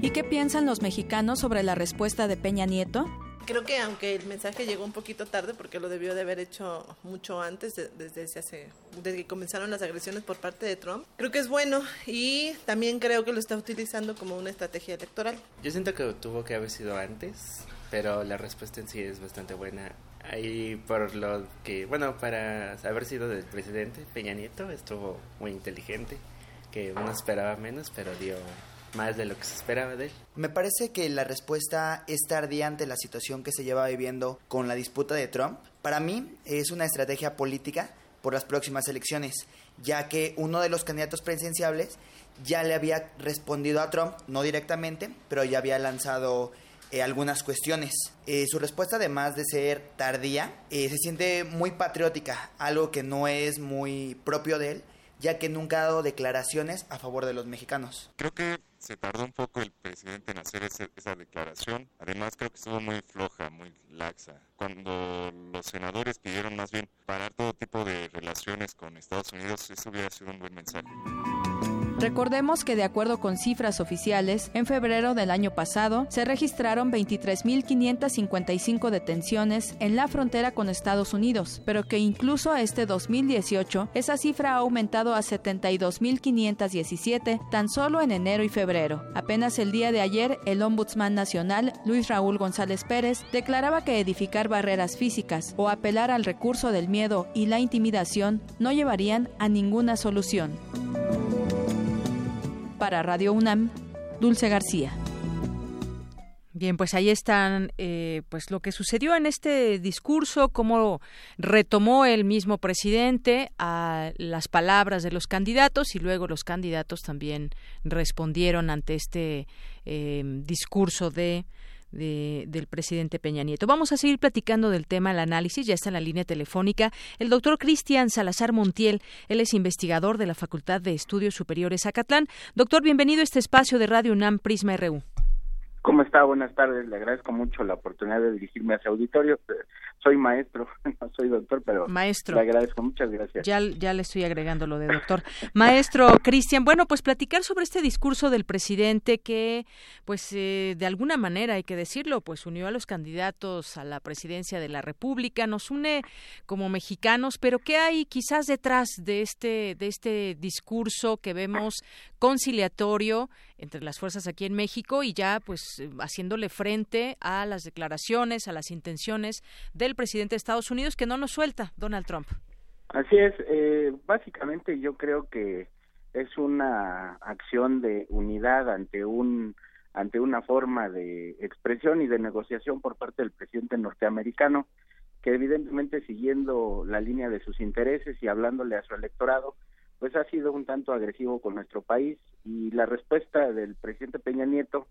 S14: ¿Y qué piensan los mexicanos sobre la respuesta de Peña Nieto?
S20: Creo que aunque el mensaje llegó un poquito tarde, porque lo debió de haber hecho mucho antes, desde, hace, desde que comenzaron las agresiones por parte de Trump, creo que es bueno y también creo que lo está utilizando como una estrategia electoral.
S21: Yo siento que tuvo que haber sido antes, pero la respuesta en sí es bastante buena. Ahí por lo que, bueno, para haber sido del presidente Peña Nieto, estuvo muy inteligente, que uno esperaba menos, pero dio más de lo que se esperaba de él.
S22: Me parece que la respuesta es tardía ante la situación que se lleva viviendo con la disputa de Trump. Para mí es una estrategia política por las próximas elecciones, ya que uno de los candidatos presidenciables ya le había respondido a Trump, no directamente, pero ya había lanzado eh, algunas cuestiones. Eh, su respuesta, además de ser tardía, eh, se siente muy patriótica, algo que no es muy propio de él, ya que nunca ha dado declaraciones a favor de los mexicanos.
S23: Creo que se tardó un poco el presidente en hacer esa declaración. Además, creo que estuvo muy floja, muy laxa. Cuando los senadores pidieron más bien parar todo tipo de relaciones con Estados Unidos, eso hubiera sido un buen mensaje.
S14: Recordemos que de acuerdo con cifras oficiales, en febrero del año pasado se registraron 23.555 detenciones en la frontera con Estados Unidos, pero que incluso este 2018 esa cifra ha aumentado a 72.517 tan solo en enero y febrero. Apenas el día de ayer, el Ombudsman Nacional, Luis Raúl González Pérez, declaraba que edificar barreras físicas o apelar al recurso del miedo y la intimidación no llevarían a ninguna solución. Para Radio UNAM, Dulce García.
S1: Bien, pues ahí están, eh, pues lo que sucedió en este discurso, cómo retomó el mismo presidente a las palabras de los candidatos y luego los candidatos también respondieron ante este eh, discurso de del presidente Peña Nieto. Vamos a seguir platicando del tema, el análisis, ya está en la línea telefónica el doctor Cristian Salazar Montiel, él es investigador de la Facultad de Estudios Superiores Acatlán. Doctor, bienvenido a este espacio de Radio UNAM Prisma RU.
S24: ¿Cómo está? Buenas tardes. Le agradezco mucho la oportunidad de dirigirme a ese auditorio. Soy maestro, [laughs] no soy doctor, pero
S1: maestro.
S24: le agradezco. Muchas gracias.
S1: Ya, ya le estoy agregando lo de doctor. Maestro Cristian, bueno, pues platicar sobre este discurso del presidente que, pues, eh, de alguna manera, hay que decirlo, pues unió a los candidatos a la presidencia de la República, nos une como mexicanos, pero ¿qué hay quizás detrás de este, de este discurso que vemos conciliatorio entre las fuerzas aquí en México y ya pues haciéndole frente a las declaraciones, a las intenciones del presidente de Estados Unidos que no nos suelta, Donald Trump.
S24: Así es, eh, básicamente yo creo que es una acción de unidad ante un ante una forma de expresión y de negociación por parte del presidente norteamericano que evidentemente siguiendo la línea de sus intereses y hablándole a su electorado pues ha sido un tanto agresivo con nuestro país y la respuesta del presidente Peña Nieto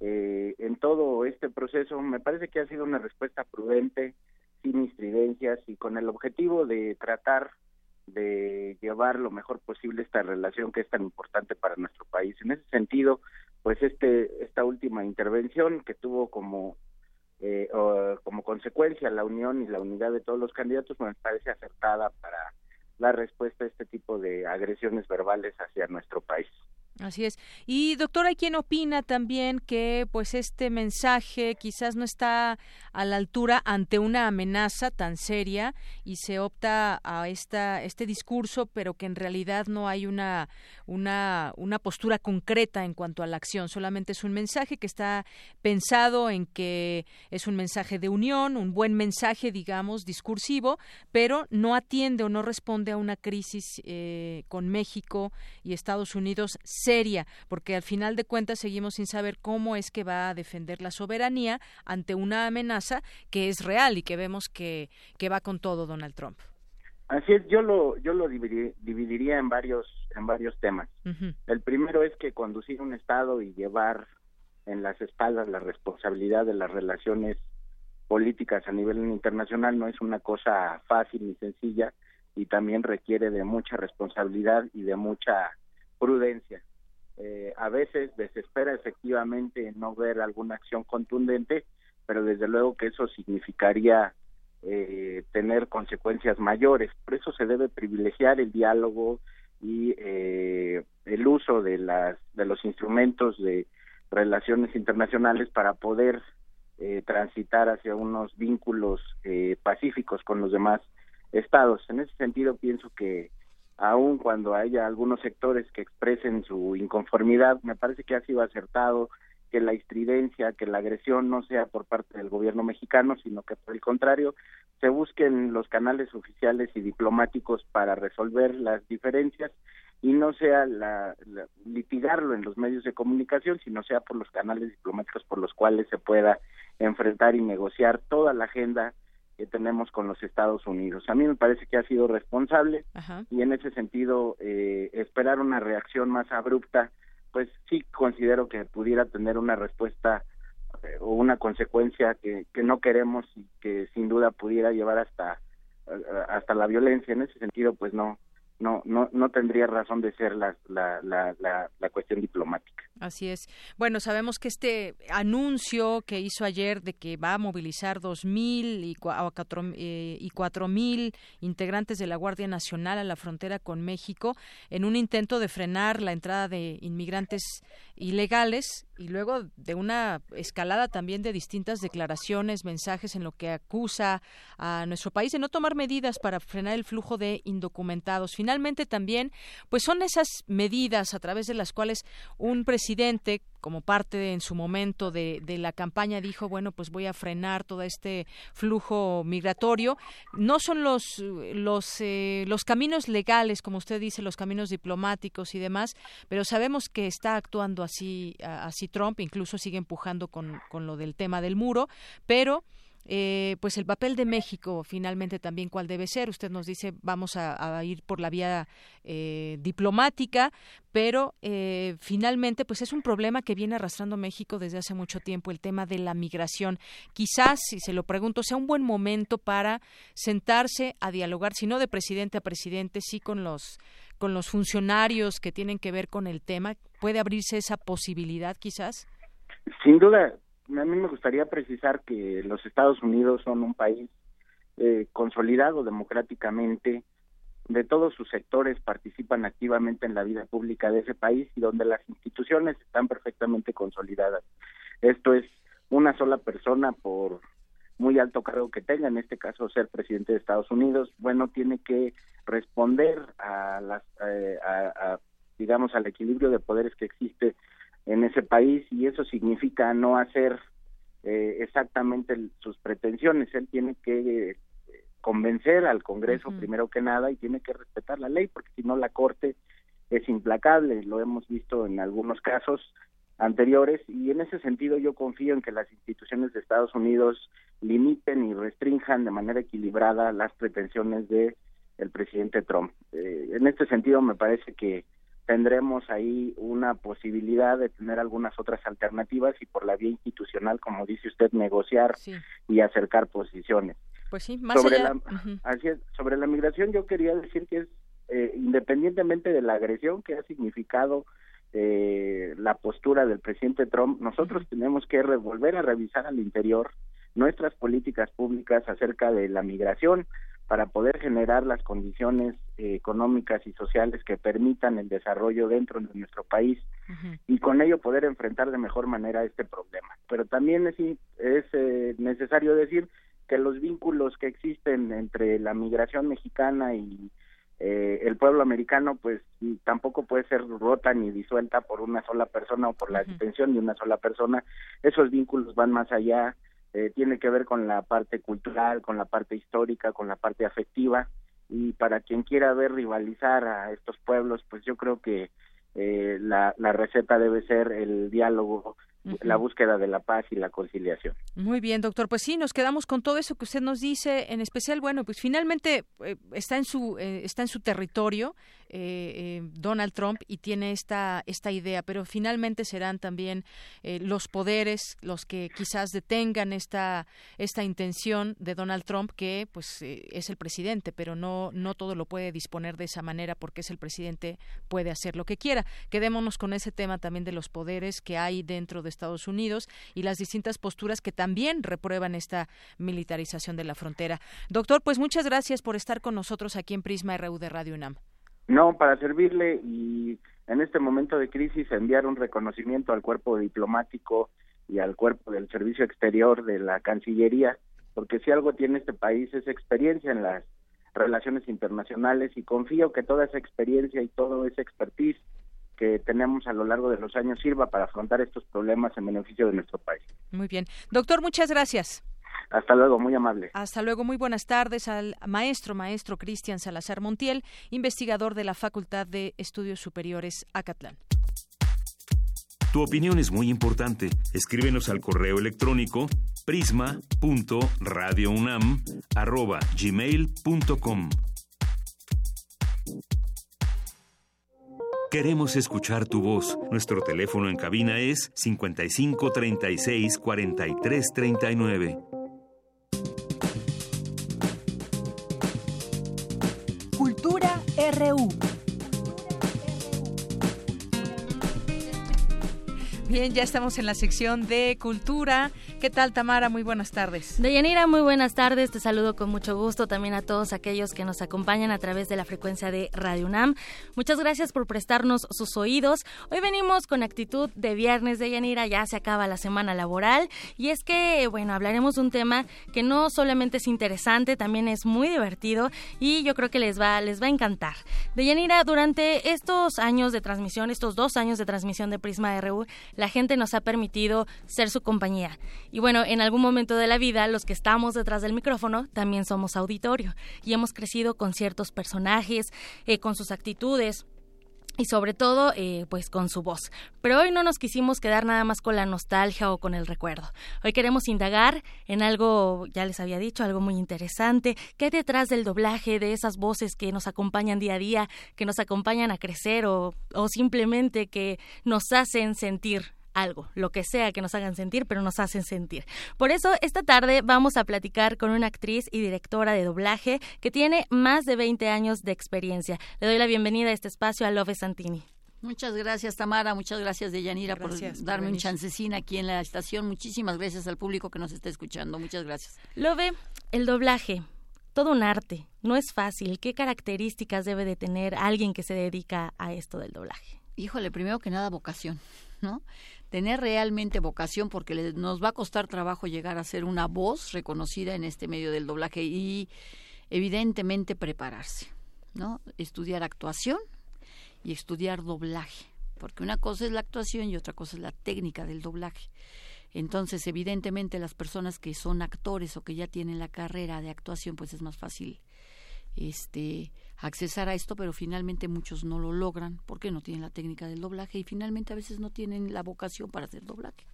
S24: eh, en todo este proceso me parece que ha sido una respuesta prudente, sin incidencias y con el objetivo de tratar de llevar lo mejor posible esta relación que es tan importante para nuestro país. En ese sentido, pues este esta última intervención que tuvo como eh, como consecuencia la unión y la unidad de todos los candidatos me parece acertada para la respuesta a este tipo de agresiones verbales hacia nuestro país.
S1: Así es. Y doctor, hay quien opina también que pues este mensaje quizás no está a la altura ante una amenaza tan seria y se opta a esta este discurso, pero que en realidad no hay una una una postura concreta en cuanto a la acción, solamente es un mensaje que está pensado en que es un mensaje de unión, un buen mensaje, digamos, discursivo, pero no atiende o no responde a una crisis eh, con México y Estados Unidos seria, porque al final de cuentas seguimos sin saber cómo es que va a defender la soberanía ante una amenaza que es real y que vemos que, que va con todo Donald Trump.
S24: Así es, yo lo yo lo dividiría, en varios en varios temas. El primero es que conducir un estado y llevar en las espaldas la responsabilidad de las relaciones políticas a nivel internacional no es una cosa fácil ni sencilla y también requiere de mucha responsabilidad y de mucha prudencia. Eh, a veces desespera efectivamente no ver alguna acción contundente, pero desde luego que eso significaría eh, tener consecuencias mayores. Por eso se debe privilegiar el diálogo y eh, el uso de las de los instrumentos de relaciones internacionales para poder transitar hacia unos vínculos pacíficos con los demás estados. En ese sentido pienso que aun cuando haya algunos sectores que expresen su inconformidad, me parece que ha sido acertado que la estridencia, que la agresión no sea por parte del gobierno mexicano, sino que por el contrario se busquen los canales oficiales y diplomáticos para resolver las diferencias y no sea la, litigarlo en los medios de comunicación, sino sea por los canales diplomáticos por los cuales se pueda enfrentar y negociar toda la agenda que tenemos con los Estados Unidos. A mí me parece que ha sido responsable y en ese sentido eh, esperar una reacción más abrupta, pues sí considero que pudiera tener una respuesta o una consecuencia que, que no queremos y que sin duda pudiera llevar hasta hasta la violencia en ese sentido pues no no no no tendría razón de ser la la, la, cuestión diplomática
S1: Así es. Bueno, sabemos que este anuncio que hizo ayer de que va a movilizar 2.000 y, cuatro, eh, y 4.000 integrantes de la Guardia Nacional a la frontera con México en un intento de frenar la entrada de inmigrantes ilegales y luego de una escalada también de distintas declaraciones, mensajes en lo que acusa a nuestro país de no tomar medidas para frenar el flujo de indocumentados. También, pues son esas medidas a través de las cuales un presidente como parte en su momento de, la campaña, dijo, bueno, pues voy a frenar todo este flujo migratorio. No son los, los, eh, los caminos legales, como usted dice, los caminos diplomáticos y demás, pero sabemos que está actuando así, así Trump, incluso sigue empujando con, con lo del tema del muro, pero eh, pues el papel de México finalmente también cuál debe ser. Usted nos dice vamos a, ir por la vía eh, diplomática, pero eh, finalmente pues es un problema que viene arrastrando México desde hace mucho tiempo, el tema de la migración. Quizás, si se lo pregunto, sea un buen momento para sentarse a dialogar, si no de presidente a presidente, sí con los con los funcionarios que tienen que ver con el tema. ¿Puede abrirse esa posibilidad quizás?
S24: Sin duda, a mí me gustaría precisar que los Estados Unidos son un país eh, consolidado democráticamente, de todos sus sectores participan activamente en la vida pública de ese país y donde las instituciones están perfectamente consolidadas. Esto es una sola persona por muy alto cargo que tenga, en este caso ser presidente de Estados Unidos, bueno, tiene que responder a las, eh, digamos, al equilibrio de poderes que existe en ese país y eso significa no hacer eh, exactamente sus pretensiones. Él tiene que eh, convencer al Congreso primero que nada y tiene que respetar la ley porque si no la Corte es implacable. Lo hemos visto en algunos casos anteriores y en ese sentido yo confío en que las instituciones de Estados Unidos limiten y restrinjan de manera equilibrada las pretensiones de el presidente Trump. Eh, en este sentido me parece que tendremos ahí una posibilidad de tener algunas otras alternativas y por la vía institucional, como dice usted, negociar y acercar posiciones.
S1: Pues sí, más
S24: sobre
S1: allá.
S24: La, sobre la migración yo quería decir que es eh, independientemente de la agresión que ha significado eh, la postura del presidente Trump, nosotros tenemos que volver a revisar al interior nuestras políticas públicas acerca de la migración para poder generar las condiciones eh, económicas y sociales que permitan el desarrollo dentro de nuestro país y con ello poder enfrentar de mejor manera este problema. Pero también es, es eh, necesario decir que los vínculos que existen entre la migración mexicana y eh, el pueblo americano pues tampoco puede ser rota ni disuelta por una sola persona o por la detención de una sola persona. Esos vínculos van más allá eh, tiene que ver con la parte cultural, con la parte histórica, con la parte afectiva y para quien quiera ver rivalizar a estos pueblos, pues yo creo que eh, la, la receta debe ser el diálogo la búsqueda de la paz y la conciliación.
S1: Muy bien, doctor. Pues sí, nos quedamos con todo eso que usted nos dice. En especial, bueno, pues finalmente eh, está en su eh, está en su territorio eh, Donald Trump y tiene esta esta idea, pero finalmente serán también los poderes los que quizás detengan esta esta intención de Donald Trump, que pues es el presidente, pero no no todo lo puede disponer de esa manera porque es el presidente puede hacer lo que quiera. Quedémonos con ese tema también de los poderes que hay dentro de Estados Unidos y las distintas posturas que también reprueban esta militarización de la frontera. Doctor, pues muchas gracias por estar con nosotros aquí en Prisma RU de Radio UNAM.
S24: No, para servirle y en este momento de crisis enviar un reconocimiento al cuerpo diplomático y al cuerpo del servicio exterior de la Cancillería, porque si algo tiene este país es experiencia en las relaciones internacionales y confío que toda esa experiencia y todo ese expertise que tenemos a lo largo de los años sirva para afrontar estos problemas en beneficio de nuestro país.
S1: Muy bien. Doctor, muchas gracias.
S24: Hasta luego, muy amable.
S1: Hasta luego, muy buenas tardes al maestro, maestro Cristian Salazar Montiel, investigador de la Facultad de Estudios Superiores Acatlán.
S2: Tu opinión es muy importante. Escríbenos al correo electrónico prisma.radiounam@gmail.com. Queremos escuchar tu voz. Nuestro teléfono en cabina es 55 36 43 39.
S1: Bien, ya estamos en la sección de cultura. ¿Qué tal, Tamara? Muy buenas tardes.
S25: Deyanira, muy buenas tardes. Te saludo con mucho gusto también a todos aquellos que nos acompañan a través de la frecuencia de Radio UNAM. Muchas gracias por prestarnos sus oídos. Hoy venimos con actitud de viernes, Deyanira. Ya se acaba la semana laboral. Y es que, bueno, hablaremos de un tema que no solamente es interesante, también es muy divertido y yo creo que les va, les va a encantar. Deyanira, durante estos años de transmisión, estos dos años de transmisión de Prisma RU, la gente nos ha permitido ser su compañía. Y bueno, en algún momento de la vida, los que estamos detrás del micrófono también somos auditorio y hemos crecido con ciertos personajes, eh, con sus actitudes, y sobre todo eh, pues con su voz. Pero hoy no nos quisimos quedar nada más con la nostalgia o con el recuerdo. Hoy queremos indagar en algo, ya les había dicho, algo muy interesante, que hay detrás del doblaje, de esas voces que nos acompañan día a día, que nos acompañan a crecer o, o simplemente que nos hacen sentir algo, lo que sea que nos hagan sentir, pero nos hacen sentir. Por eso, esta tarde vamos a platicar con una actriz y directora de doblaje que tiene más de 20 años de experiencia. Le doy la bienvenida a este espacio a Love Santini.
S26: Muchas gracias, Tamara. Muchas gracias, Deyanira, por darme un chancecín aquí en la estación. Muchísimas gracias al público que nos está escuchando. Muchas gracias.
S25: Love, el doblaje, todo un arte. No es fácil. ¿Qué características debe de tener alguien que se dedica a esto del doblaje?
S26: Híjole, primero que nada, vocación, ¿no? Tener realmente vocación porque nos va a costar trabajo llegar a ser una voz reconocida en este medio del doblaje y evidentemente prepararse, ¿no? Estudiar actuación y estudiar doblaje, porque una cosa es la actuación y otra cosa es la técnica del doblaje. Entonces, evidentemente las personas que son actores o que ya tienen la carrera de actuación, pues es más fácil este accesar a esto, pero finalmente muchos no lo logran porque no tienen la técnica del doblaje y finalmente a veces no tienen la vocación para hacer doblaje.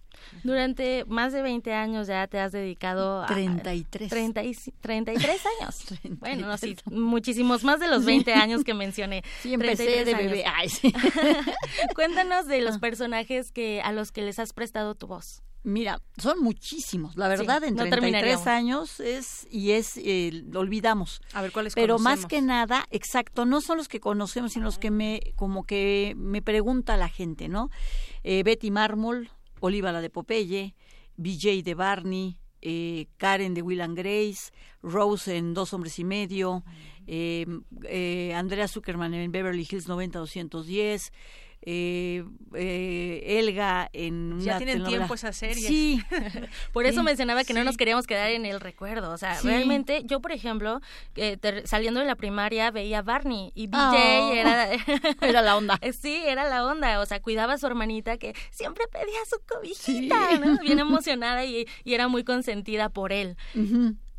S25: Durante más de 20 años ya te has dedicado a...
S26: 33.
S25: 30 y, 33 años. [laughs] Bueno, no, sí, muchísimos más de los 20 años que mencioné. [laughs]
S26: Sí, empecé de bebé. Ay, sí. [laughs]
S25: Cuéntanos de los ah. personajes que a los que les has prestado tu voz.
S26: Mira, son muchísimos. La verdad, en 33 años es y es eh, olvidamos.
S1: A ver cuáles
S26: Pero más que nada, exacto, no son los que conocemos, sino los que me como que me pregunta la gente, ¿no? Eh, Betty Mármol, Oliva la de Popeye, BJ de Barney, eh, Karen de Will and Grace, Rose en Dos Hombres y Medio, eh, eh, Andrea Zuckerman en Beverly Hills 90210, eh, eh, Elga en
S1: ya tienen tiempo esa serie
S26: sí. [laughs]
S25: Por eso mencionaba que no nos queríamos quedar en el recuerdo. O sea realmente yo por ejemplo eh, saliendo de la primaria veía a Barney y BJ
S26: oh.
S25: era [laughs]
S26: era la onda. [laughs]
S25: Sí era la onda. O sea cuidaba a su hermanita que siempre pedía su cobijita ¿no? bien emocionada y, y, era muy consentida por él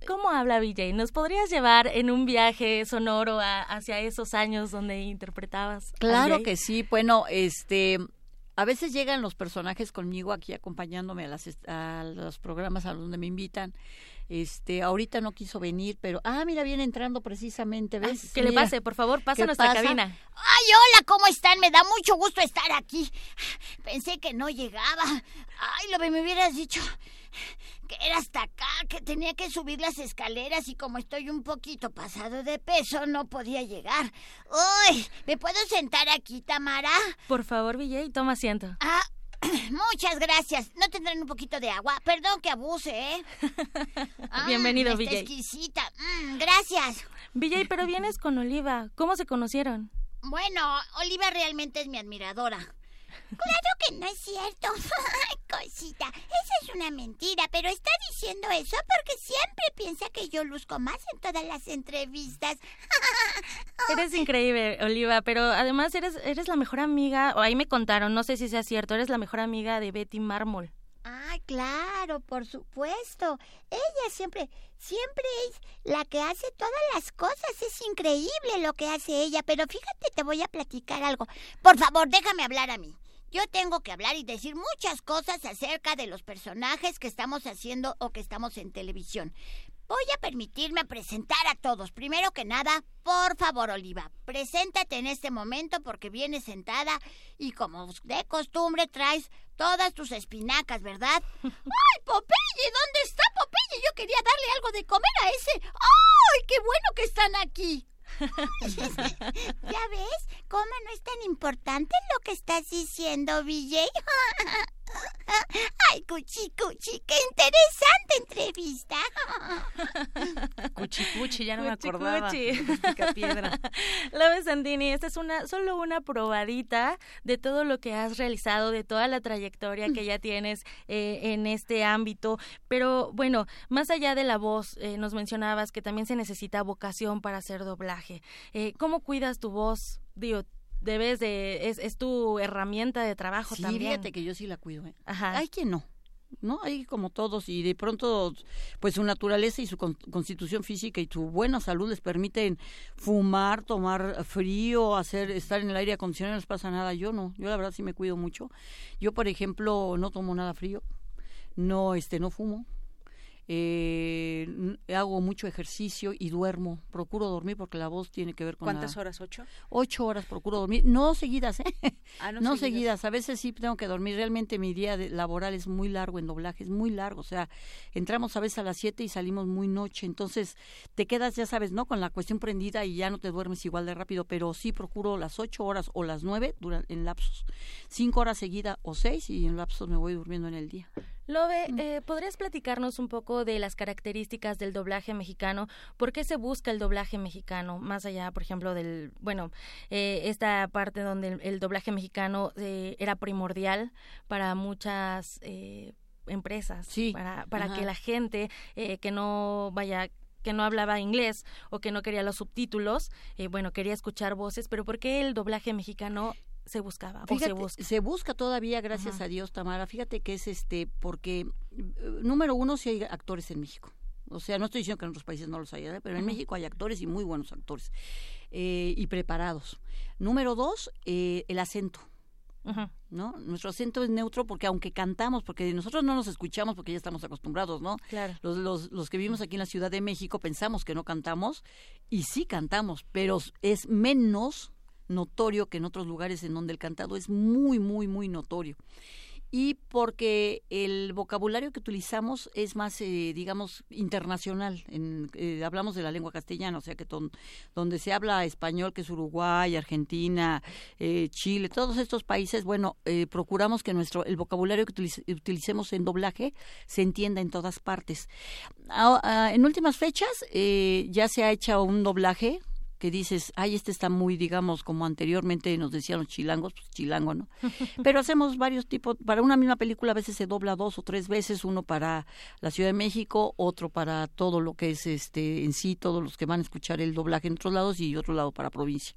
S25: ¿Cómo habla BJ? ¿Nos podrías llevar en un viaje sonoro hacia esos años donde interpretabas?
S26: Claro que sí. Bueno, este, a veces llegan los personajes conmigo aquí acompañándome a, las, a los programas a donde me invitan. Este, ahorita no quiso venir, pero ah, mira, viene entrando precisamente, ¿ves?
S25: que le pase, por favor, pasa a nuestra cabina.
S27: Ay, hola, ¿cómo están? Me da mucho gusto estar aquí. Pensé que no llegaba. Ay, lo que me hubieras dicho que era hasta acá, que tenía que subir las escaleras y como estoy un poquito pasado de peso, no podía llegar. Uy, ¿me puedo sentar aquí, Tamara?
S25: Por favor, Villay, toma asiento.
S27: Ah, [clears throat] muchas gracias. ¿No tendrán un poquito de agua? Perdón que abuse, ¿eh? [laughs]
S25: Bienvenido,
S27: mm, exquisita. Mm, gracias.
S25: Villay, pero vienes con Oliva. ¿Cómo se conocieron?
S27: Bueno, Oliva realmente es mi admiradora. Claro que no es cierto. [laughs] Cosita, esa es una mentira, pero está diciendo eso porque siempre piensa que yo luzco más en todas las entrevistas. [laughs]
S25: Eres increíble, Oliva, pero además eres, eres la mejor amiga, o ahí me contaron, no sé si sea cierto, eres la mejor amiga de Betty Mármol.
S27: Ah, claro, por supuesto. Ella siempre, siempre es la que hace todas las cosas. Es increíble lo que hace ella. Pero fíjate, te voy a platicar algo. Por favor, déjame hablar a mí. Yo tengo que hablar y decir muchas cosas acerca de los personajes que estamos haciendo o que estamos en televisión. Voy a permitirme presentar a todos. Primero que nada, por favor, Oliva, preséntate en este momento porque vienes sentada y como de costumbre traes todas tus espinacas, ¿verdad? [laughs] ¡Ay, Popeye! ¿Dónde está Popeye? Yo quería darle algo de comer a ese. ¡Ay, qué bueno que están aquí! [laughs] ¿Ya ves? ¿Cómo no es tan importante lo que estás diciendo, VJ? [laughs] Ay, Cuchi Cuchi, qué interesante entrevista. [laughs]
S1: Cuchi Cuchi, ya no me acordaba.
S25: piedra. Lobe Santini, esta es una solo una probadita de todo lo que has realizado, de toda la trayectoria que ya tienes eh, en este ámbito. Pero bueno, más allá de la voz, eh, nos mencionabas que también se necesita vocación para hacer doblaje. Eh, ¿Cómo cuidas tu voz? Digo, debes de es, es tu herramienta de trabajo
S26: sí,
S25: también.
S26: fíjate que yo sí la cuido. ¿eh?
S25: Ajá.
S26: Hay quien no. ¿no? Hay como todos y de pronto pues su naturaleza y su con- constitución física y su buena salud les permiten fumar, tomar frío, hacer estar en el aire acondicionado, no les pasa nada. Yo no, yo la verdad sí me cuido mucho. Yo por ejemplo no tomo nada frío, no este no fumo. Eh, hago mucho ejercicio y duermo. Procuro dormir porque la voz tiene que ver con
S1: ¿Cuántas
S26: la-
S1: horas? ¿Ocho?
S26: Ocho horas procuro dormir, no seguidas, ¿eh?
S1: Ah, no [laughs]
S26: no
S1: seguidas.
S26: seguidas. A veces sí tengo que dormir. Realmente mi día de- laboral es muy largo en doblaje, es muy largo. O sea, entramos a veces a las siete y salimos muy noche. Entonces te quedas, ya sabes, ¿no? Con la cuestión prendida y ya no te duermes igual de rápido. Pero sí procuro las ocho horas o las nueve en lapsos. Cinco horas seguidas o seis y en lapsos me voy durmiendo en el día.
S25: Lobe, eh, ¿podrías platicarnos un poco de las características del doblaje mexicano? ¿Por qué se busca el doblaje mexicano? Más allá, por ejemplo, del, bueno, eh, esta parte donde el, el doblaje mexicano eh, era primordial para muchas eh, empresas, para, para
S26: ajá.
S25: que la gente eh, que no vaya que no hablaba inglés o que no quería los subtítulos, eh, bueno, quería escuchar voces, pero ¿por qué el doblaje mexicano se buscaba o se
S26: Fíjate,
S25: busca?
S26: se busca todavía, gracias
S25: Ajá.
S26: a Dios, Tamara. Fíjate que es este, porque, eh, número uno, si hay actores en México. O sea, no estoy diciendo que en otros países no los haya, ¿eh? pero en. México hay actores y muy buenos actores. eh, y preparados. Número dos, eh, el acento. ¿no? Nuestro acento es neutro porque aunque cantamos, porque nosotros no nos escuchamos porque ya estamos acostumbrados, ¿no?
S25: Claro.
S26: Los, los, los que vivimos aquí en la Ciudad de México pensamos que no cantamos y sí cantamos, pero es menos notorio que en otros lugares en donde el cantado es muy, muy, muy notorio. Y porque el vocabulario que utilizamos es más, eh, digamos, internacional. En, eh, hablamos de la lengua castellana, o sea que ton- donde se habla español, que es Uruguay, Argentina, eh, Chile, todos estos países, bueno, eh, procuramos que nuestro el vocabulario que utilice- utilicemos en doblaje se entienda en todas partes. Ah, en últimas fechas ya se ha hecho un doblaje que dices, ay, este está muy, digamos, como anteriormente nos decían los chilangos, pues chilango, ¿no? [laughs] Pero hacemos varios tipos, para una misma película a veces se dobla dos o tres veces, uno para la Ciudad de México, otro para todo lo que es este en sí, todos los que van a escuchar el doblaje en otros lados y otro lado para provincia.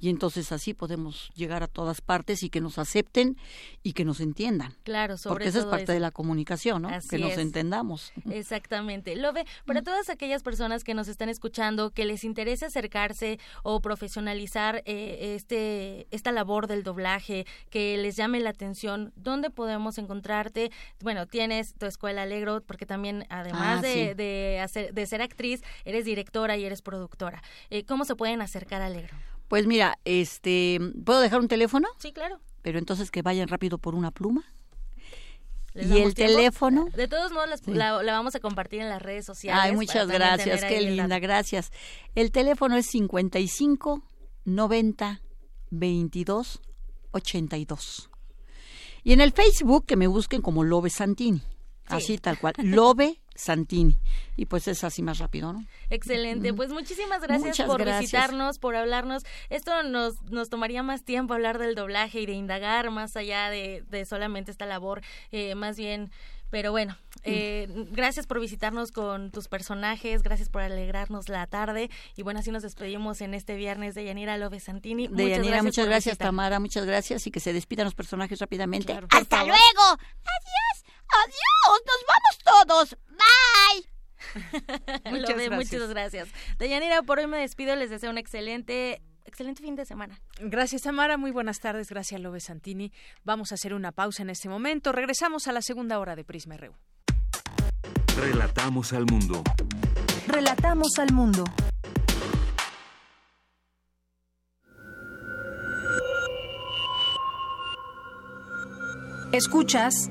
S26: Y entonces así podemos llegar a todas partes y que nos acepten y que nos entiendan.
S25: Claro, sobre
S26: Porque esa es parte
S25: eso.
S26: de la comunicación, ¿no?
S25: Así
S26: que nos
S25: es.
S26: entendamos.
S25: Exactamente. Lobe, para todas aquellas personas que nos están escuchando, que les interese acercarse o profesionalizar eh, este esta labor del doblaje, que les llame la atención, ¿dónde podemos encontrarte? Bueno, tienes tu escuela Alegro, porque también además
S26: Ah,
S25: de,
S26: sí.
S25: de, hacer, de ser actriz, eres directora y eres productora. Eh, ¿Cómo se pueden acercar a Alegro?
S26: Pues mira, este, ¿puedo dejar un teléfono?
S25: Sí, claro.
S26: Pero entonces que vayan rápido por una pluma.
S25: ¿Les
S26: Y el
S25: tiempo?
S26: teléfono.
S25: De todos modos, las-
S26: Sí.
S25: la, la vamos a compartir en las redes sociales.
S26: Ay, muchas gracias, qué linda, gracias. El teléfono es 55 90 22 82. Y en el Facebook que me busquen como Lobe Santini. Así tal cual, Lobe Santini. Y pues es así más rápido, ¿no?
S25: Excelente, pues muchísimas gracias
S26: Muchas
S25: por
S26: gracias.
S25: visitarnos, por hablarnos. Esto nos, nos tomaría más tiempo hablar del doblaje y de indagar más allá de, de solamente esta labor, eh, más bien, pero bueno, eh, gracias por visitarnos con tus personajes, gracias por alegrarnos la tarde y bueno, así nos despedimos en este viernes de Yanira López Santini.
S26: De Yanira, muchas
S25: por
S26: gracias,
S25: visitar.
S26: Tamara, muchas gracias y que se despidan los personajes rápidamente.
S27: ¡Hasta luego! ¡Adiós! ¡Adiós! ¡Nos vamos todos! ¡Bye! [laughs]
S25: Muchas,
S1: gracias.
S25: muchas gracias. Deyanira, por hoy me despido, les deseo un excelente, excelente fin de semana.
S1: Gracias, Tamara. Muy buenas tardes. Gracias, Lobe Santini. Vamos a hacer una pausa en este momento. Regresamos a la segunda hora de Prisma RU.
S2: Relatamos al mundo.
S3: Relatamos al mundo. Escuchas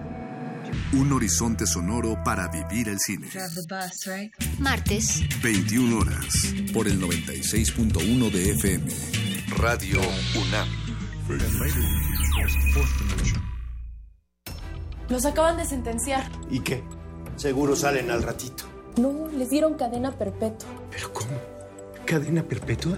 S28: Un horizonte sonoro para vivir el cine.
S27: Martes.
S28: 21 horas. Por el 96.1 de FM. Radio UNAM.
S29: Los acaban de sentenciar.
S30: ¿Y qué? Seguro salen al ratito.
S29: No, les dieron cadena perpetua.
S30: ¿Pero cómo? ¿Cadena perpetua?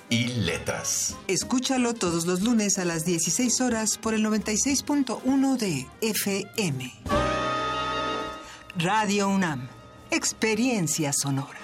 S31: y Letras.
S32: Escúchalo todos los lunes a las 16 horas por el 96.1 de FM. Radio UNAM. Experiencia sonora.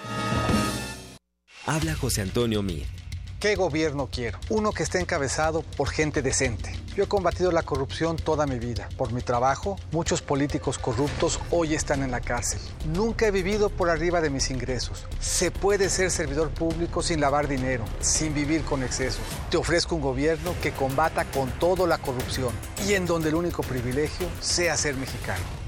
S33: Habla José Antonio Mir.
S16: ¿Qué gobierno quiero? Uno que esté encabezado por gente decente. Yo he combatido la corrupción toda mi vida. Por mi trabajo, muchos políticos corruptos hoy están en la cárcel. Nunca he vivido por arriba de mis ingresos. Se puede ser servidor público sin lavar dinero, sin vivir con excesos. Te ofrezco un gobierno que combata con todo la corrupción y en donde el único privilegio sea ser mexicano.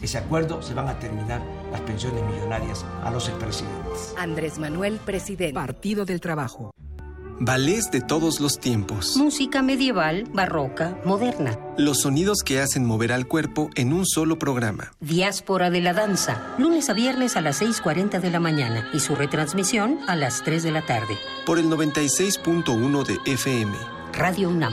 S34: ese acuerdo se van a terminar las pensiones millonarias a los expresidentes.
S35: Andrés Manuel, presidente.
S36: Partido del Trabajo.
S37: Ballets de todos los tiempos.
S35: Música medieval, barroca, moderna.
S37: Los sonidos que hacen mover al cuerpo en un solo programa.
S35: Diáspora de la danza. Lunes a viernes a las 6.40 de la mañana y su retransmisión a las 3 de la tarde.
S37: Por el 96.1 de FM.
S35: Radio UNAM.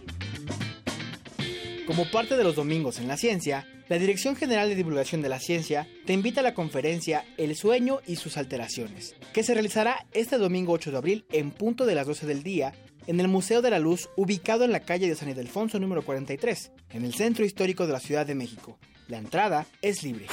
S5: Como parte de los domingos en la ciencia, la Dirección General de Divulgación de la Ciencia te invita a la conferencia El sueño y sus alteraciones, que se realizará este domingo 8 de abril en punto de las 12 del día en el Museo de la Luz ubicado en la calle de San Ildefonso número 43, en el centro histórico de la Ciudad de México. La entrada es libre.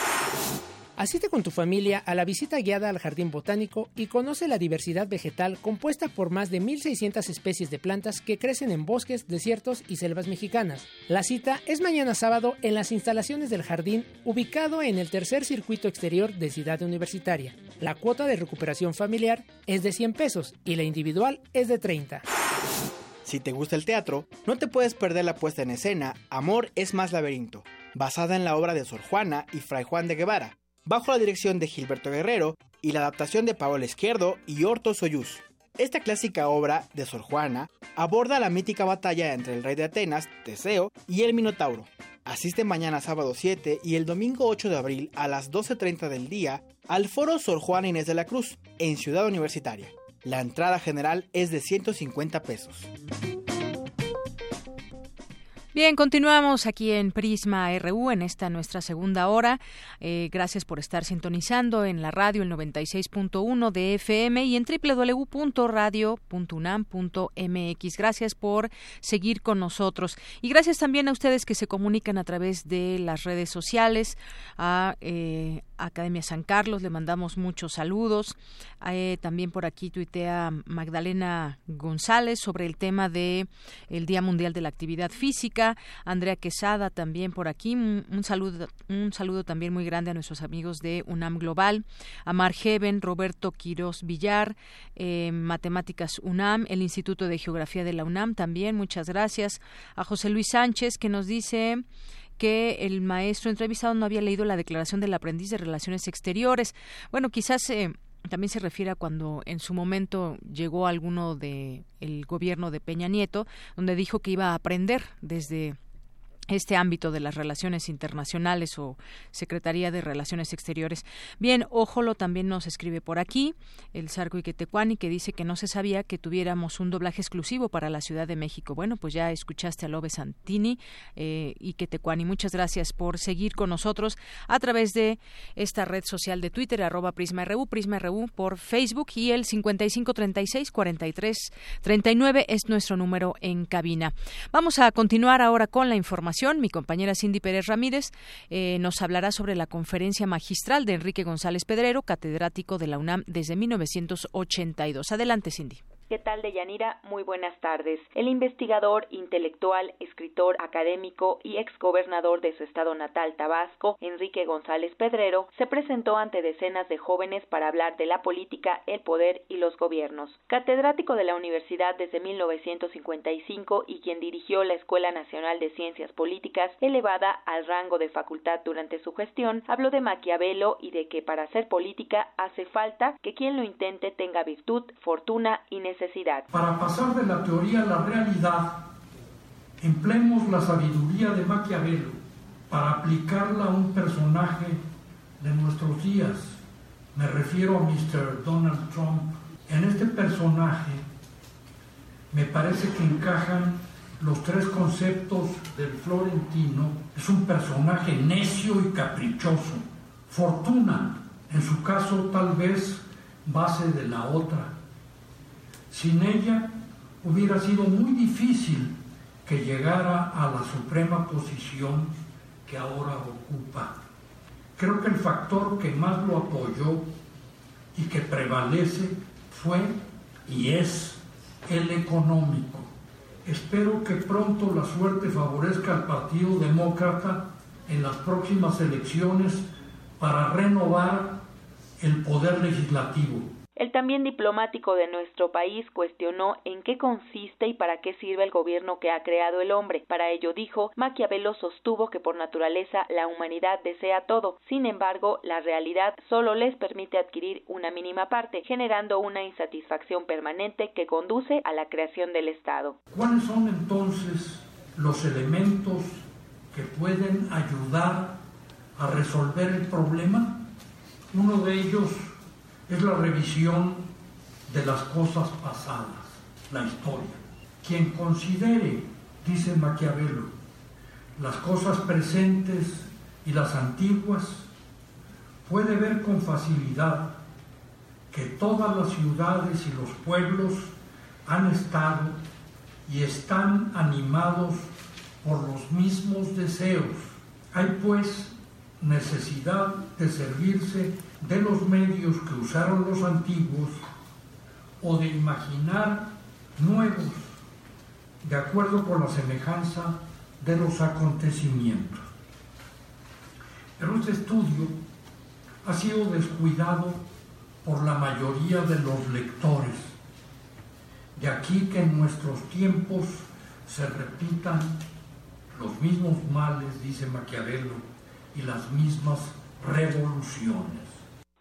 S38: Asiste con tu familia a la visita guiada al Jardín Botánico y conoce la diversidad vegetal compuesta por más de 1.600 especies de plantas que crecen en bosques, desiertos y selvas mexicanas. La cita es mañana sábado en las instalaciones del jardín ubicado en el tercer circuito exterior de Ciudad Universitaria. La cuota de recuperación familiar es de 100 pesos y la individual es de 30.
S5: Si te gusta el teatro, no te puedes perder la puesta en escena Amor es más laberinto, basada en la obra de Sor Juana y Fray Juan de Guevara bajo la dirección de Gilberto Guerrero y la adaptación de Paolo Izquierdo y Horto Soyuz. Esta clásica obra de Sor Juana aborda la mítica batalla entre el rey de Atenas, Teseo, y el Minotauro. Asiste mañana sábado 7 y el domingo 8 de abril a las 12.30 del día al foro Sor Juana Inés de la Cruz, en Ciudad Universitaria. La entrada general es de 150 pesos.
S1: Bien, continuamos aquí en Prisma RU en esta nuestra segunda hora. Eh, gracias por estar sintonizando en la radio el 96.1 de FM y en www.radio.unam.mx. Gracias por seguir con nosotros y gracias también a ustedes que se comunican a través de las redes sociales, a eh, Academia San Carlos, le mandamos muchos saludos. Eh, también por aquí tuitea Magdalena González sobre el tema de el Día Mundial de la Actividad Física. Andrea Quesada también por aquí. Un, saludo, un saludo también muy grande a nuestros amigos de UNAM Global, a Mar Heaven, Roberto Quiroz Villar, eh, Matemáticas UNAM, el Instituto de Geografía de la UNAM también. Muchas gracias. A José Luis Sánchez que nos dice que el maestro entrevistado no había leído la declaración del aprendiz de Relaciones Exteriores. Bueno, quizás eh, también se refiere a cuando en su momento llegó alguno de el gobierno de Peña Nieto, donde dijo que iba a aprender desde este ámbito de las relaciones internacionales o Secretaría de Relaciones Exteriores. Bien, Ojolo también nos escribe por aquí, el Sarco Iquetecuani, que dice que no se sabía que tuviéramos un doblaje exclusivo para la Ciudad de México. Bueno, pues ya escuchaste a Lobe Santini eh, Iquetecuani. Muchas gracias por seguir con nosotros a través de esta red social de Twitter, arroba PrismaRU, PrismaRU por Facebook y el 5536-4339 es nuestro número en cabina. Vamos a continuar ahora con la información mi compañera Cindy Pérez Ramírez eh, nos hablará sobre la conferencia magistral de Enrique González Pedrero, catedrático de la UNAM desde 1982. Adelante, Cindy.
S8: ¿Qué tal, Deyanira? Muy buenas tardes. El investigador, intelectual, escritor, académico y exgobernador de su estado natal, Tabasco, Enrique González Pedrero, se presentó ante decenas de jóvenes para hablar de la política, el poder y los gobiernos. Catedrático de la universidad desde 1955 y quien dirigió la Escuela Nacional de Ciencias Políticas, elevada al rango de facultad durante su gestión, habló de Maquiavelo y de que para hacer política hace falta que quien lo intente tenga virtud, fortuna y necesidad
S39: para pasar de la teoría a la realidad, empleemos la sabiduría de Maquiavelo para aplicarla a un personaje de nuestros días. Me refiero a Mr. Donald Trump. En este personaje me parece que encajan los tres conceptos del florentino. Es un personaje necio y caprichoso. Fortuna, en su caso tal vez base de la otra sin ella hubiera sido muy difícil que llegara a la suprema posición que ahora ocupa. Creo que el factor que más lo apoyó y que prevalece fue y es el económico. Espero que pronto la suerte favorezca al Partido Demócrata en las próximas elecciones para renovar el poder legislativo.
S8: El también diplomático de nuestro país cuestionó en qué consiste y para qué sirve el gobierno que ha creado el hombre. Para ello dijo, Maquiavelo sostuvo que por naturaleza la humanidad desea todo. Sin embargo, la realidad solo les permite adquirir una mínima parte, generando una insatisfacción permanente que conduce a la creación del Estado.
S39: ¿Cuáles son entonces los elementos que pueden ayudar a resolver el problema? Uno de ellos es la revisión de las cosas pasadas, la historia. Quien considere, dice Maquiavelo, las cosas presentes y las antiguas, puede ver con facilidad que todas las ciudades y los pueblos han estado y están animados por los mismos deseos. Hay pues necesidad de servirse de los medios que usaron los antiguos o de imaginar nuevos de acuerdo con la semejanza de los acontecimientos. Pero este estudio ha sido descuidado por la mayoría de los lectores. De aquí que en nuestros tiempos se repitan los mismos males, dice Maquiavelo, y las mismas revoluciones.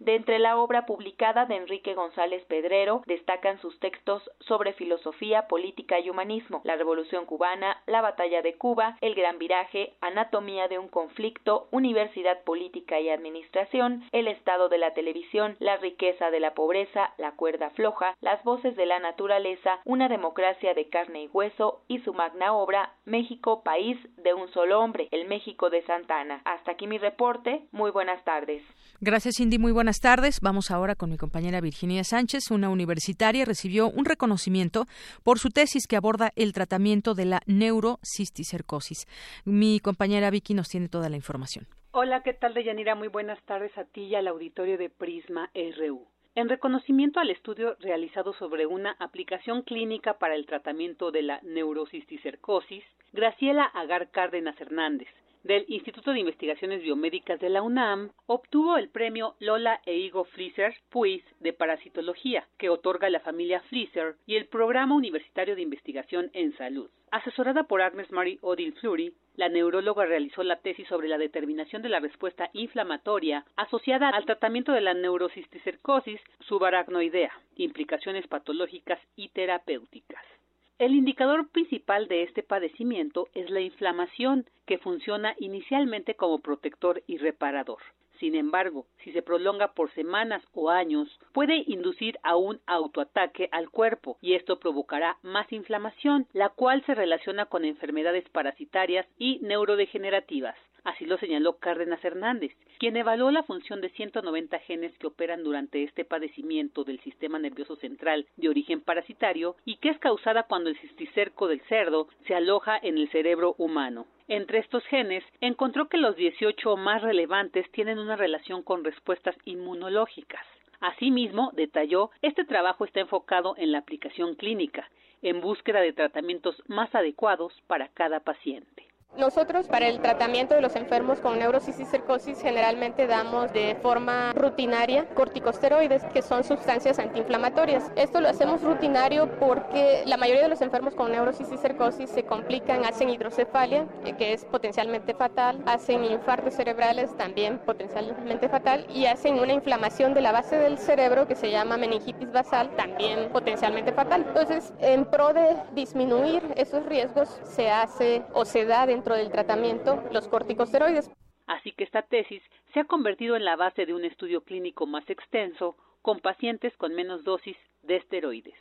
S8: De entre la obra publicada de Enrique González Pedrero destacan sus textos sobre filosofía, política y humanismo, la Revolución cubana, la Batalla de Cuba, el Gran Viraje, Anatomía de un conflicto, Universidad Política y Administración, el Estado de la Televisión, la riqueza de la pobreza, la cuerda floja, las voces de la naturaleza, una democracia de carne y hueso y su magna obra, México, país de un solo hombre, el México de Santana. Hasta aquí mi reporte. Muy buenas tardes.
S1: Gracias, Cindy. Muy buenas tardes. Vamos ahora con mi compañera Virginia Sánchez. Una universitaria recibió un reconocimiento por su tesis que aborda el tratamiento de la neurocisticercosis. Mi compañera Vicky nos tiene toda la información.
S40: Hola, ¿qué tal, Deyanira? Muy buenas tardes a ti y al auditorio de Prisma RU. En reconocimiento al estudio realizado sobre una aplicación clínica para el tratamiento de la neurocisticercosis, Graciela Agar Cárdenas Hernández, del Instituto de Investigaciones Biomédicas de la UNAM, obtuvo el premio Lola e Igo Flisser Puis de Parasitología, que otorga la familia Flisser, y el Programa Universitario de Investigación en Salud. Asesorada por Agnes Marie Odile Fleury, la neuróloga realizó la tesis sobre la determinación de la respuesta inflamatoria asociada al tratamiento de la neurocisticercosis subaracnoidea, implicaciones patológicas y terapéuticas. El indicador principal de este padecimiento es la inflamación, que funciona inicialmente como protector y reparador. Sin embargo, si se prolonga por semanas o años, puede inducir a un autoataque al cuerpo y esto provocará más inflamación, la cual se relaciona con enfermedades parasitarias y neurodegenerativas. Así lo señaló Cárdenas Hernández, quien evaluó la función de 190 genes que operan durante este padecimiento del sistema nervioso central de origen parasitario y que es causada cuando el cisticerco del cerdo se aloja en el cerebro humano. Entre estos genes, encontró que los 18 más relevantes tienen una relación con respuestas inmunológicas. Asimismo, detalló, este trabajo está enfocado en la aplicación clínica, en búsqueda de tratamientos más adecuados para cada paciente.
S41: Nosotros para el tratamiento de los enfermos con neurocisticercosis generalmente damos de forma rutinaria corticosteroides, que son sustancias antiinflamatorias. Esto lo hacemos rutinario porque la mayoría de los enfermos con neurocisticercosis se complican, hacen hidrocefalia, que es potencialmente fatal, hacen infartos cerebrales también potencialmente fatal y hacen una inflamación de la base del cerebro que se llama meningitis basal, también potencialmente fatal. Entonces, en pro de disminuir esos riesgos, se hace o se da dentro del tratamiento los corticosteroides.
S40: Así que esta tesis se ha convertido en la base de un estudio clínico más extenso con pacientes con menos dosis de esteroides.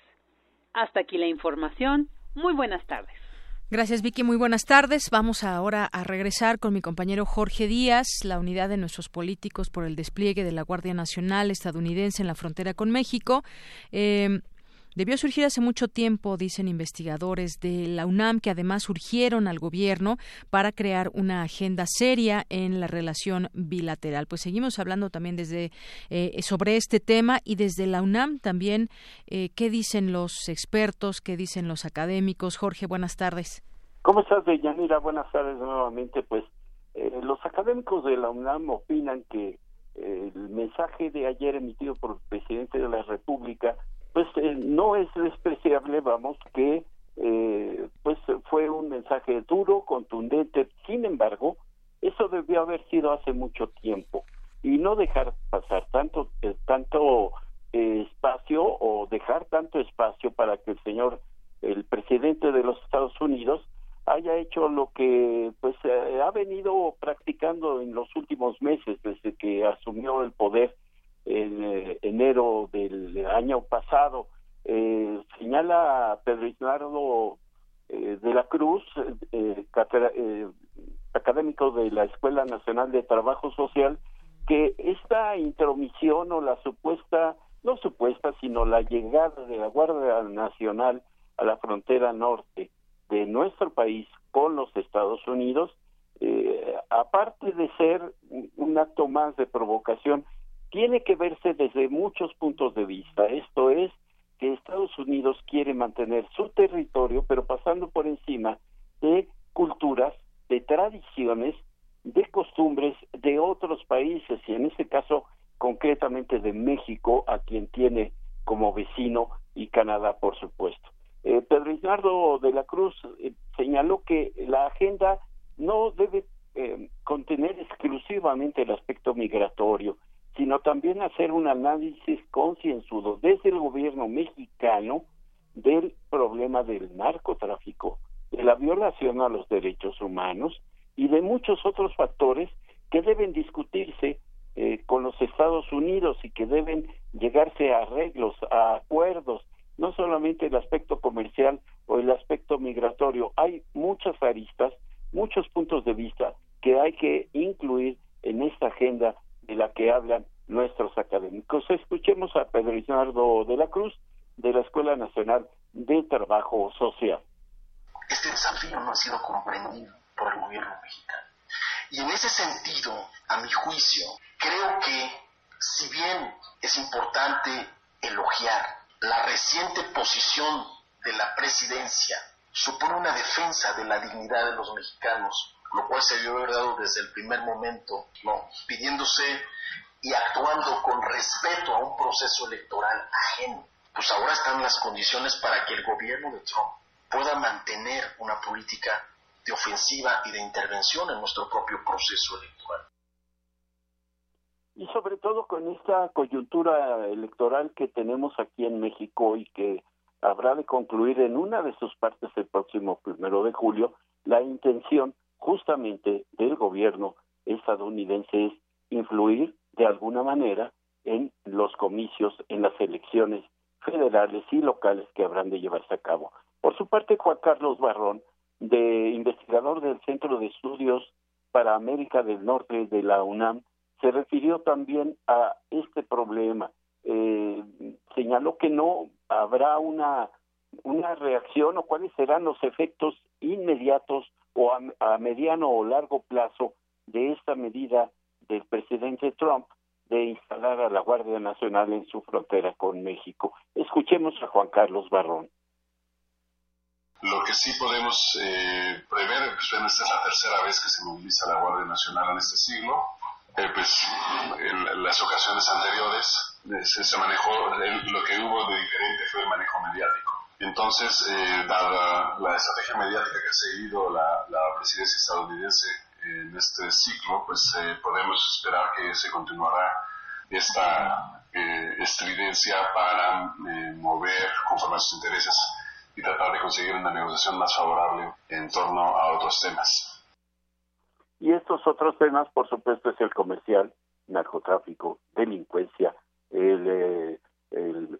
S40: Hasta aquí la información. Muy buenas tardes.
S1: Gracias Vicky, muy buenas tardes. Vamos ahora a regresar con mi compañero Jorge Díaz, la unidad de nuestros políticos por el despliegue de la Guardia Nacional estadounidense en la frontera con México. Eh, Debió surgir hace mucho tiempo, dicen investigadores de la UNAM, que además surgieron al gobierno para crear una agenda seria en la relación bilateral. Pues seguimos hablando también desde eh, sobre este tema y desde la UNAM también eh, qué dicen los expertos, qué dicen los académicos. Jorge, buenas tardes.
S6: ¿Cómo estás, Deyanira? Buenas tardes nuevamente. Pues eh, los académicos de la UNAM opinan que el mensaje de ayer emitido por el presidente de la República pues eh, no es despreciable, vamos, que eh, pues fue un mensaje duro, contundente, sin embargo, eso debió haber sido hace mucho tiempo. Y no dejar pasar tanto eh, tanto espacio o dejar tanto espacio para que el señor el presidente de los Estados Unidos haya hecho lo que pues ha venido practicando en los últimos meses desde que asumió el poder en eh, enero del año pasado. Eh, señala Pedro Ignardo eh, de la Cruz, académicos de la Escuela Nacional de Trabajo Social que esta intromisión o la supuesta, no supuesta, sino la llegada de la Guardia Nacional a la frontera norte de nuestro país con los Estados Unidos, eh, aparte de ser un acto más de provocación, tiene que verse desde muchos puntos de vista. Esto es que Estados Unidos quiere mantener su territorio, pero pasando por encima de culturas, de tradiciones, de costumbres de otros países, y en este caso concretamente de México, a quien tiene como vecino, y Canadá, por supuesto. Eh, Pedro Ignardo de la Cruz eh, señaló que la agenda no debe eh, contener exclusivamente el aspecto migratorio, sino también hacer un análisis concienzudo desde el gobierno mexicano del problema del narcotráfico, de la violación a los derechos humanos y de muchos otros factores que deben discutirse eh, con los Estados Unidos y que deben llegarse a arreglos, a acuerdos, no solamente el aspecto comercial o el aspecto migratorio, hay muchas aristas, muchos puntos de vista que hay que incluir en esta agenda de la que hablan nuestros académicos. Escuchemos a Pedro Isnardo de la Cruz de la Escuela Nacional de Trabajo Social.
S42: Este desafío no ha sido comprendido por el gobierno mexicano. Y en ese sentido, a mi juicio, creo que si bien es importante elogiar la reciente posición de la presidencia, supone una defensa de la dignidad de los mexicanos, lo cual se vio dado desde el primer momento, ¿no? pidiéndose y actuando con respeto a un proceso electoral ajeno. Pues ahora están las condiciones para que el gobierno de Trump pueda mantener una política de ofensiva y de intervención en nuestro propio proceso electoral.
S6: Y sobre todo con esta coyuntura electoral que tenemos aquí en México y que habrá de concluir en una de sus partes el próximo primero de julio, la intención justamente del gobierno estadounidense es influir de alguna manera en los comicios, en las elecciones federales y locales que habrán de llevarse a cabo. Por su parte, Juan Carlos Barrón, de investigador del Centro de Estudios para América del Norte de la UNAM, se refirió también a este problema. Eh, señaló que no habrá una, una reacción o cuáles serán los efectos inmediatos o a mediano o largo plazo de esta medida del presidente Trump de instalar a la Guardia Nacional en su frontera con México. Escuchemos a Juan Carlos Barrón.
S43: Lo que sí podemos eh, prever, pues esta es la tercera vez que se moviliza la Guardia Nacional en este siglo, eh, pues en las ocasiones anteriores eh, se, manejó, lo que hubo de diferente fue el manejo mediático. Entonces, dada la estrategia mediática que ha seguido la, presidencia estadounidense en este ciclo, pues podemos esperar que se continuará esta estridencia para mover conforme a sus intereses y tratar de conseguir una negociación más favorable en torno a otros temas.
S6: Y estos otros temas, por supuesto, es el comercial, narcotráfico, delincuencia, el, eh, el,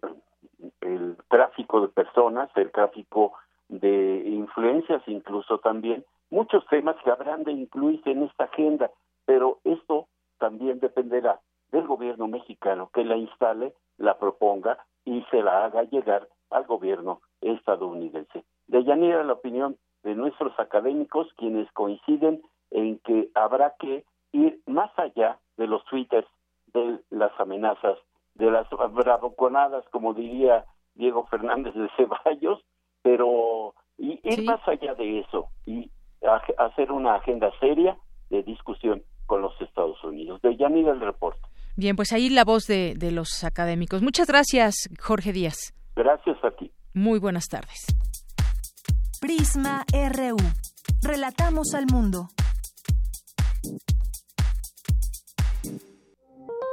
S6: el tráfico de personas, el tráfico de influencias incluso también, muchos temas que habrán de incluirse en esta agenda, pero esto también dependerá del gobierno mexicano que la instale, la proponga y se la haga llegar al gobierno estadounidense. De Yanira la opinión de nuestros académicos, quienes coinciden en que habrá que ir más allá de los twitters, de las amenazas, de las bravuconadas, como diría Diego Fernández de Ceballos, pero ir más allá de eso y hacer una agenda seria de discusión con los Estados Unidos. De Yanira el reporte.
S1: Bien, pues ahí la voz de, de los académicos. Muchas gracias, Jorge Díaz.
S6: Gracias a ti.
S1: Muy buenas tardes.
S3: Prisma RU. Relatamos al mundo.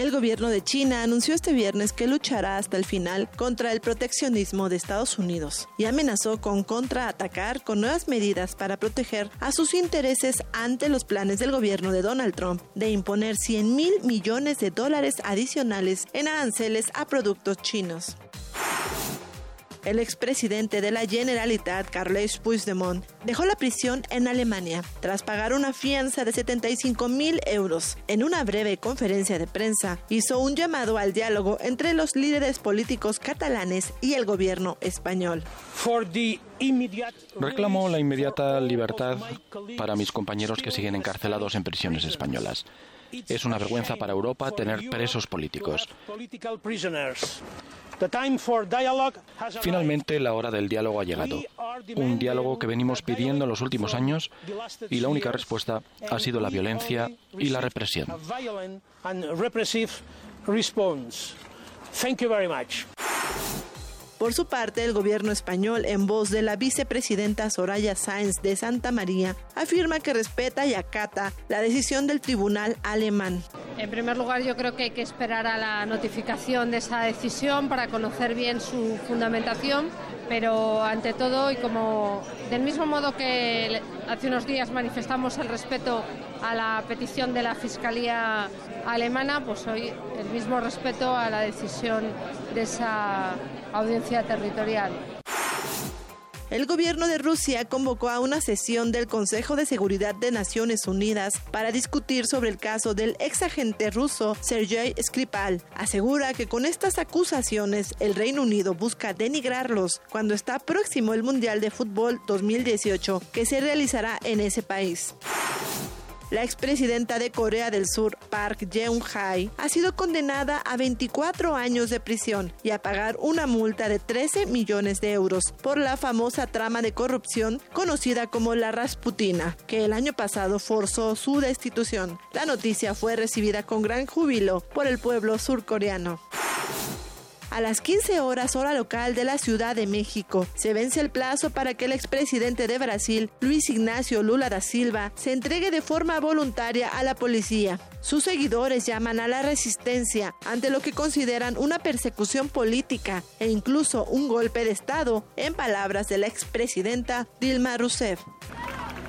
S44: El gobierno de China anunció este viernes que luchará hasta el final contra el proteccionismo de Estados Unidos y amenazó con contraatacar con nuevas medidas para proteger a sus intereses ante los planes del gobierno de Donald Trump de imponer 100 mil millones de dólares adicionales en aranceles a productos chinos. El expresidente de la Generalitat, Carles Puigdemont, dejó la prisión en Alemania tras pagar una fianza de 75 mil euros. En una breve conferencia de prensa, hizo un llamado al diálogo entre los líderes políticos catalanes y el gobierno español.
S45: Reclamo la inmediata libertad para mis compañeros que siguen encarcelados en prisiones españolas. Es una vergüenza para Europa tener presos políticos. Finalmente, la hora del diálogo ha llegado. Un diálogo que venimos pidiendo en los últimos años y la única respuesta ha sido la violencia y la represión.
S44: Por su parte, el gobierno español, en voz de la vicepresidenta Soraya Sáenz de Santa María, afirma que respeta y acata la decisión del tribunal alemán.
S46: En primer lugar, yo creo que hay que esperar a la notificación de esa decisión para conocer bien su fundamentación, pero ante todo, y como del mismo modo que hace unos días manifestamos el respeto a la petición de la Fiscalía alemana, pues hoy el mismo respeto a la decisión de esa audiencia territorial.
S44: El gobierno de Rusia convocó a una sesión del Consejo de Seguridad de Naciones Unidas para discutir sobre el caso del ex agente ruso Sergei Skripal. Asegura que con estas acusaciones el Reino Unido busca denigrarlos cuando está próximo el Mundial de Fútbol 2018 que se realizará en ese país. La expresidenta de Corea del Sur, Park Geun-hye, ha sido condenada a 24 años de prisión y a pagar una multa de 13 millones de euros por la famosa trama de corrupción conocida como la Rasputina, que el año pasado forzó su destitución. La noticia fue recibida con gran júbilo por el pueblo surcoreano. A las 15 horas hora local de la Ciudad de México, se vence el plazo para que el expresidente de Brasil, Luis Ignacio Lula da Silva, se entregue de forma voluntaria a la policía. Sus seguidores llaman a la resistencia ante lo que consideran una persecución política e incluso un golpe de Estado, en palabras de la expresidenta Dilma Rousseff.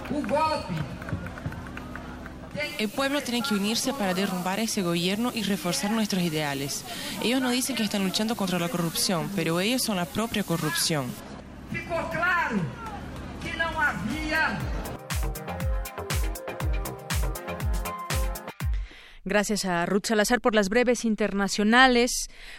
S47: Golpe el pueblo tiene que unirse para derrumbar ese gobierno y reforzar nuestros ideales. Ellos no dicen que están luchando contra la corrupción, pero ellos son la propia corrupción.
S39: claro que
S1: Gracias a Ruth Salazar por las breves internacionales.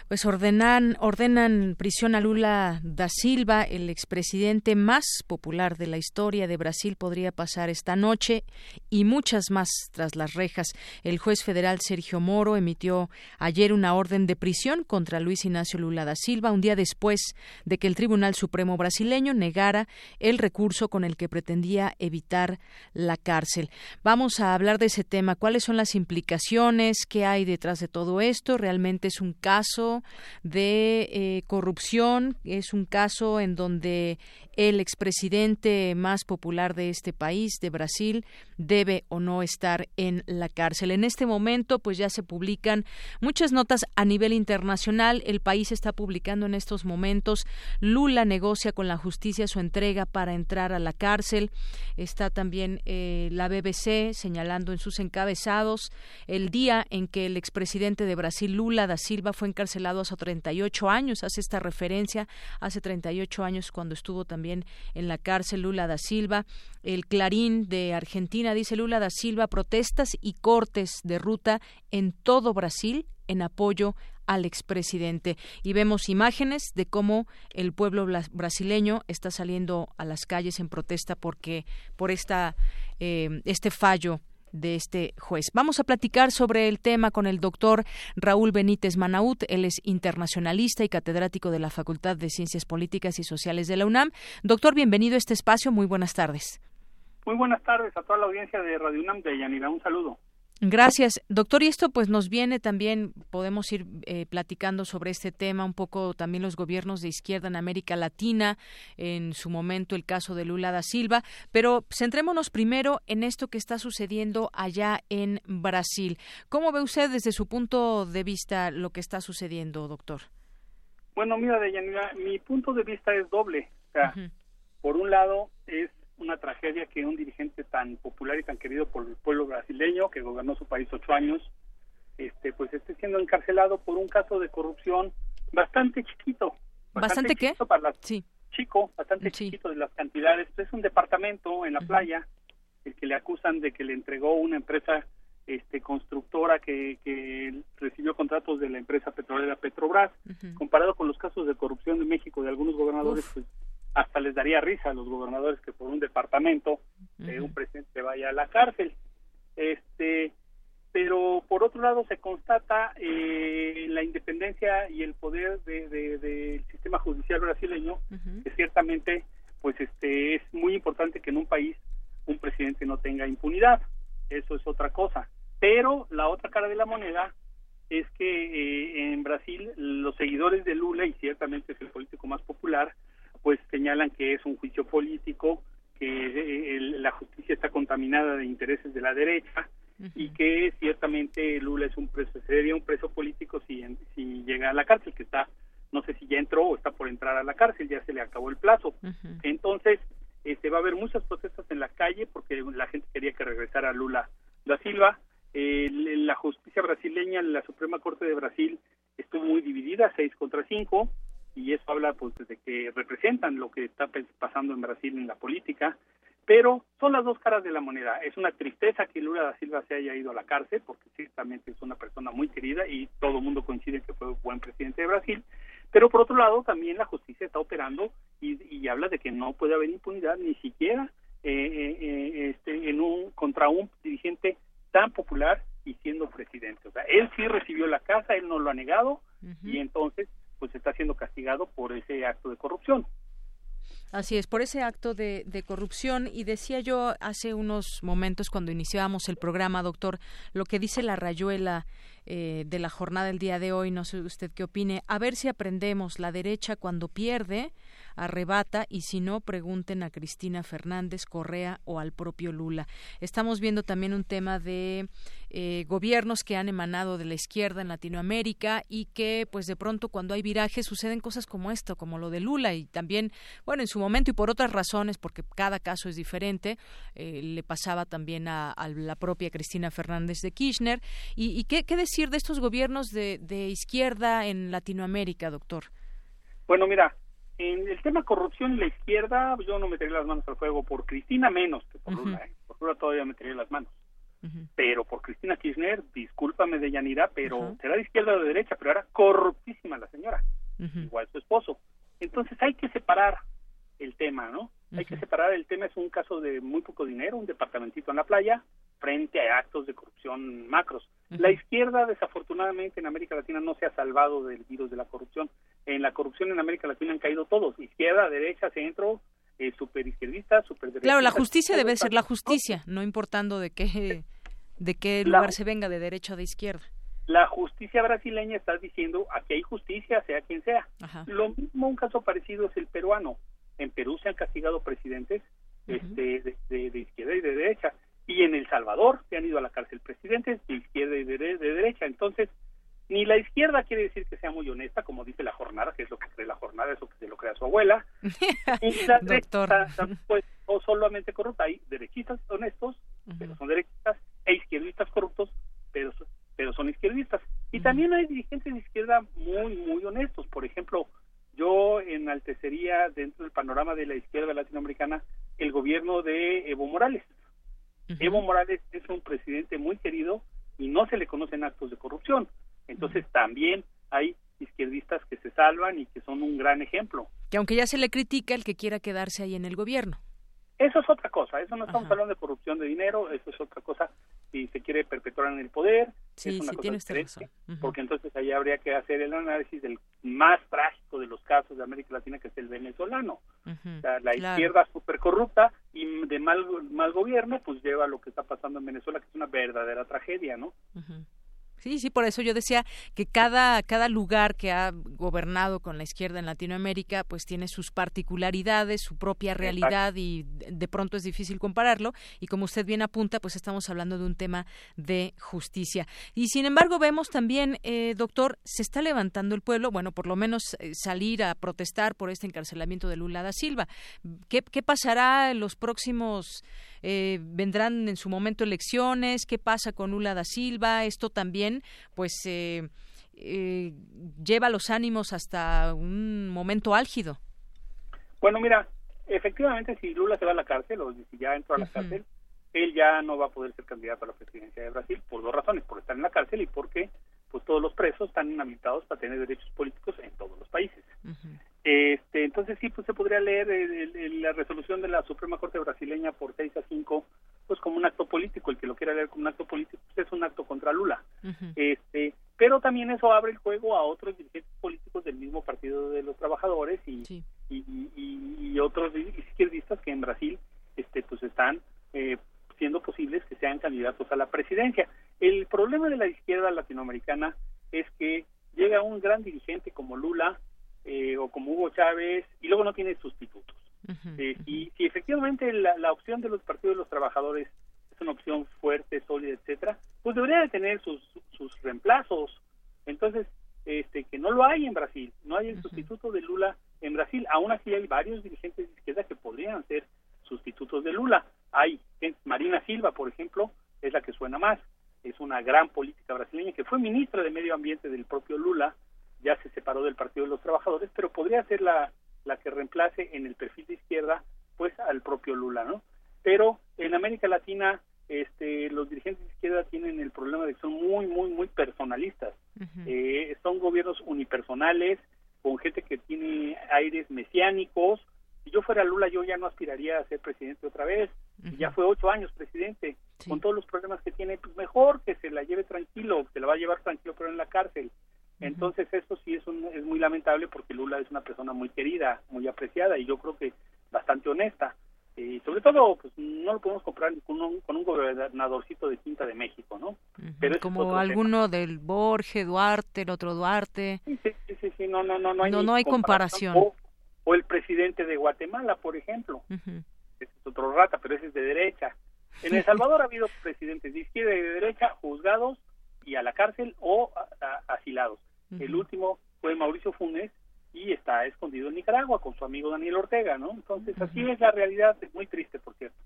S1: Pues ordenan, ordenan prisión a Lula da Silva, el expresidente más popular de la historia de Brasil, podría pasar esta noche y muchas más tras las rejas. El juez federal Sergio Moro emitió ayer una orden de prisión contra Luis Ignacio Lula da Silva, un día después de que el Tribunal Supremo brasileño negara el recurso con el que pretendía evitar la cárcel. Vamos a hablar de ese tema. ¿Cuáles son las implicaciones? ¿Qué hay detrás de todo esto? ¿Realmente es un caso de eh, corrupción? ¿Es un caso en donde el expresidente más popular de este país, de Brasil, debe o no estar en la cárcel. En este momento, pues ya se publican muchas notas a nivel internacional. El país está publicando en estos momentos. Lula negocia con la justicia su entrega para entrar a la cárcel. Está también eh, la BBC señalando en sus encabezados el día en que el expresidente de Brasil, Lula da Silva, fue encarcelado hace 38 años. Hace esta referencia hace 38 años cuando estuvo también también en la cárcel Lula da Silva. El Clarín de Argentina dice Lula da Silva protestas y cortes de ruta en todo Brasil en apoyo al expresidente. Y vemos imágenes de cómo el pueblo brasileño está saliendo a las calles en protesta porque por esta eh, este fallo de este juez. Vamos a platicar sobre el tema con el doctor Raúl Benítez Manaut. Él es internacionalista y catedrático de la Facultad de Ciencias Políticas y Sociales de la UNAM. Doctor, bienvenido a este espacio. Muy buenas tardes.
S48: Muy buenas tardes a toda la audiencia de Radio UNAM de Yanira. Un saludo.
S1: Gracias, doctor. Y esto pues nos viene también, podemos ir eh, platicando sobre este tema, un poco también los gobiernos de izquierda en América Latina, en su momento el caso de Lula da Silva, pero centrémonos primero en esto que está sucediendo allá en Brasil. ¿Cómo ve usted desde su punto de vista lo que está sucediendo, doctor?
S49: Bueno, mira, Deyanira, mi punto de vista es doble. O sea, por un lado es una tragedia que un dirigente tan popular y tan querido por el pueblo brasileño que gobernó su país ocho años, este, pues esté siendo encarcelado por un caso de corrupción bastante chiquito.
S1: ¿Bastante, qué?
S49: Para sí. Chico, bastante chiquito de las cantidades. Es un departamento en la playa el que le acusan de que le entregó una empresa este constructora que, que recibió contratos de la empresa petrolera Petrobras, comparado con los casos de corrupción de México de algunos gobernadores, pues hasta les daría risa a los gobernadores que por un departamento de un presidente vaya a la cárcel. Este, pero por otro lado se constata eh, la independencia y el poder del de, sistema judicial brasileño, que ciertamente pues este es muy importante que en un país un presidente no tenga impunidad. Eso es otra cosa. Pero la otra cara de la moneda es que eh, en Brasil los seguidores de Lula, y ciertamente es el político más popular, pues señalan que es un juicio político, que eh, la justicia está contaminada de intereses de la derecha y que ciertamente Lula es un preso, sería un preso político si, si llega a la cárcel, que está, no sé si ya entró o está por entrar a la cárcel, ya se le acabó el plazo. Entonces, este, va a haber muchas protestas en la calle porque la gente quería que regresara Lula da Silva. la justicia brasileña, la Suprema Corte de Brasil, estuvo muy dividida, seis contra cinco y eso habla pues de que representan lo que está pasando en Brasil en la política, pero son las dos caras de la moneda. Es una tristeza que Lula da Silva se haya ido a la cárcel, porque ciertamente es una persona muy querida y todo el mundo coincide que fue un buen presidente de Brasil, pero por otro lado también la justicia está operando y, habla de que no puede haber impunidad ni siquiera eh, eh, eh, este, en un contra un dirigente tan popular y siendo presidente. O sea, él sí recibió la casa, él no lo ha negado y entonces pues está siendo castigado por ese acto de corrupción.
S1: Así es, por ese acto de, corrupción. Y decía yo hace unos momentos cuando iniciábamos el programa, doctor, lo que dice la rayuela eh, de la jornada del día de hoy, no sé usted qué opine, a ver si aprendemos, la derecha cuando pierde arrebata y si no, pregunten a Cristina Fernández, Correa o al propio Lula. Estamos viendo también un tema de eh, gobiernos que han emanado de la izquierda en Latinoamérica y que pues de pronto cuando hay virajes suceden cosas como esto, como lo de Lula y también, bueno, en su momento y por otras razones, porque cada caso es diferente, eh, le pasaba también a, la propia Cristina Fernández de Kirchner. ¿Y, qué, decir de estos gobiernos de, de izquierda en Latinoamérica, doctor?
S49: Bueno, mira, en el tema corrupción y la izquierda, yo no metería las manos al fuego. Por Cristina menos que por Lula. ¿eh? Por Lula todavía metería las manos. Pero por Cristina Kirchner, discúlpame de Yanira, pero será de izquierda o de derecha, pero era corruptísima la señora. Igual su esposo. Entonces hay que separar el tema, ¿no? Hay que separar el tema, es un caso de muy poco dinero, un departamentito en la playa, frente a actos de corrupción macros. La izquierda, desafortunadamente, en América Latina no se ha salvado del virus de la corrupción. En la corrupción en América Latina han caído todos, izquierda, derecha, centro, eh, super izquierdista, super
S1: Claro, la justicia debe ser la justicia, no importando de qué, de qué lugar se venga, de derecha o de izquierda.
S49: La justicia brasileña está diciendo aquí hay justicia, sea quien sea. Lo mismo, un caso parecido es el peruano. En Perú se han castigado presidentes este, de izquierda y de derecha y en El Salvador se han ido a la cárcel presidentes de izquierda y de, derecha. Entonces, ni la izquierda quiere decir que sea muy honesta, como dice la jornada, que es lo que cree la jornada, eso que se lo crea su abuela, ni la derecha, pues, o solamente corrupta. Hay derechistas honestos, pero son derechistas, e izquierdistas corruptos, pero, pero son izquierdistas. Y también hay dirigentes de izquierda muy, muy honestos. Por ejemplo, yo enaltecería dentro del panorama de la izquierda latinoamericana el gobierno de Evo Morales Evo Morales es un presidente muy querido y no se le conocen actos de corrupción. Entonces también hay izquierdistas que se salvan y que son un gran ejemplo.
S1: Que aunque ya se le critica el que quiera quedarse ahí en el gobierno.
S49: Eso es otra cosa, eso no estamos hablando de corrupción de dinero, eso es otra cosa si se quiere perpetuar en el poder,
S1: Sí, usted razón.
S49: Porque entonces ahí habría que hacer el análisis del más trágico de los casos de América Latina, que es el venezolano. la izquierda súper corrupta y de mal, mal gobierno, pues lleva a lo que está pasando en Venezuela, que es una verdadera tragedia, ¿no?
S1: Sí, sí, por eso yo decía que cada, cada lugar que ha gobernado con la izquierda en Latinoamérica, pues tiene sus particularidades, su propia realidad y de pronto es difícil compararlo. Y como usted bien apunta, pues estamos hablando de un tema de justicia. Y sin embargo, vemos también, eh, doctor, se está levantando el pueblo, bueno, por lo menos eh, salir a protestar por este encarcelamiento de Lula da Silva. ¿Qué, qué pasará en los próximos eh, vendrán en su momento elecciones, qué pasa con Lula da Silva, esto también, pues, eh, eh, lleva los ánimos hasta un momento álgido.
S49: Bueno, mira, efectivamente, si Lula se va a la cárcel o si ya entró a la cárcel, él ya no va a poder ser candidato a la presidencia de Brasil por dos razones, por estar en la cárcel y porque pues todos los presos están inhabilitados para tener derechos políticos en todos los países. Este, entonces sí, pues se podría leer la resolución de la Suprema Corte brasileña por 6 a 5, pues como un acto político. El que lo quiera leer como un acto político, pues es un acto contra Lula. Este, pero también eso abre el juego a otros dirigentes políticos del mismo Partido de los Trabajadores y, y, otros izquierdistas que en Brasil, este, pues están eh, siendo posibles que sean candidatos a la presidencia. El problema de la izquierda latinoamericana es que llega un gran dirigente como Lula eh, o como Hugo Chávez y luego no tiene sustitutos. Eh, y si efectivamente la, opción de los partidos de los trabajadores es una opción fuerte, sólida, etcétera, pues debería de tener sus, sus reemplazos. Entonces, este, que no lo hay en Brasil, no hay el sustituto de Lula en Brasil. Aún así hay varios dirigentes de izquierda que podrían ser sustitutos de Lula. Hay Marina Silva, por ejemplo, es la que suena más. Es una gran política brasileña que fue ministra de Medio Ambiente del propio Lula ya se separó del Partido de los Trabajadores, pero podría ser la, la que reemplace en el perfil de izquierda pues al propio Lula, ¿no? Pero en América Latina este, los dirigentes de izquierda tienen el problema de que son muy, muy, muy personalistas. eh, son gobiernos unipersonales, con gente que tiene aires mesiánicos. Si yo fuera Lula, yo ya no aspiraría a ser presidente otra vez. Ya fue ocho años presidente. Con todos los problemas que tiene, pues mejor que se la lleve tranquilo, se la va a llevar tranquilo, pero en la cárcel. Entonces eso sí es, es muy lamentable porque Lula es una persona muy querida, muy apreciada y yo creo que bastante honesta. Y sobre todo, pues no lo podemos comprar con un, con un gobernadorcito de Quinta de México, ¿no?
S1: Pero Como alguno del Borge, Duarte, el otro Duarte.
S49: Sí, sí, sí, no, no, no, no hay,
S1: no, hay comparación.
S49: O, el presidente de Guatemala, por ejemplo. es otro rata, pero ese es de derecha. En El Salvador ha habido presidentes de izquierda y de derecha juzgados y a la cárcel o asilados. El último fue Mauricio Funes y está escondido en Nicaragua con su amigo Daniel Ortega, ¿no? Entonces, así es la realidad, es muy triste, por cierto.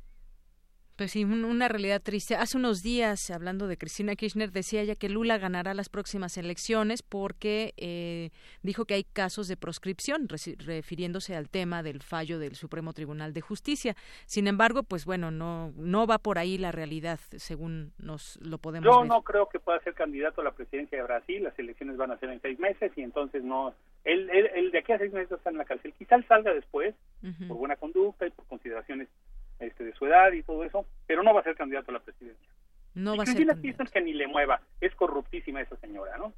S1: Pues sí, una realidad triste. Hace unos días, hablando de Cristina Kirchner, decía ella que Lula ganará las próximas elecciones porque eh, dijo que hay casos de proscripción, refiriéndose al tema del fallo del Supremo Tribunal de Justicia. Sin embargo, pues bueno, no no va por ahí la realidad, según nos lo podemos
S49: Yo no creo que pueda ser candidato a la presidencia de Brasil. Las elecciones van a ser en seis meses y entonces no. Él, él, de aquí a seis meses está en la cárcel. Quizá él salga después por buena conducta y por consideraciones este, de su edad y todo eso, pero no va a ser candidato a la presidencia.
S1: No va a ser.
S49: que ni le mueva, es corruptísima esa señora, ¿no?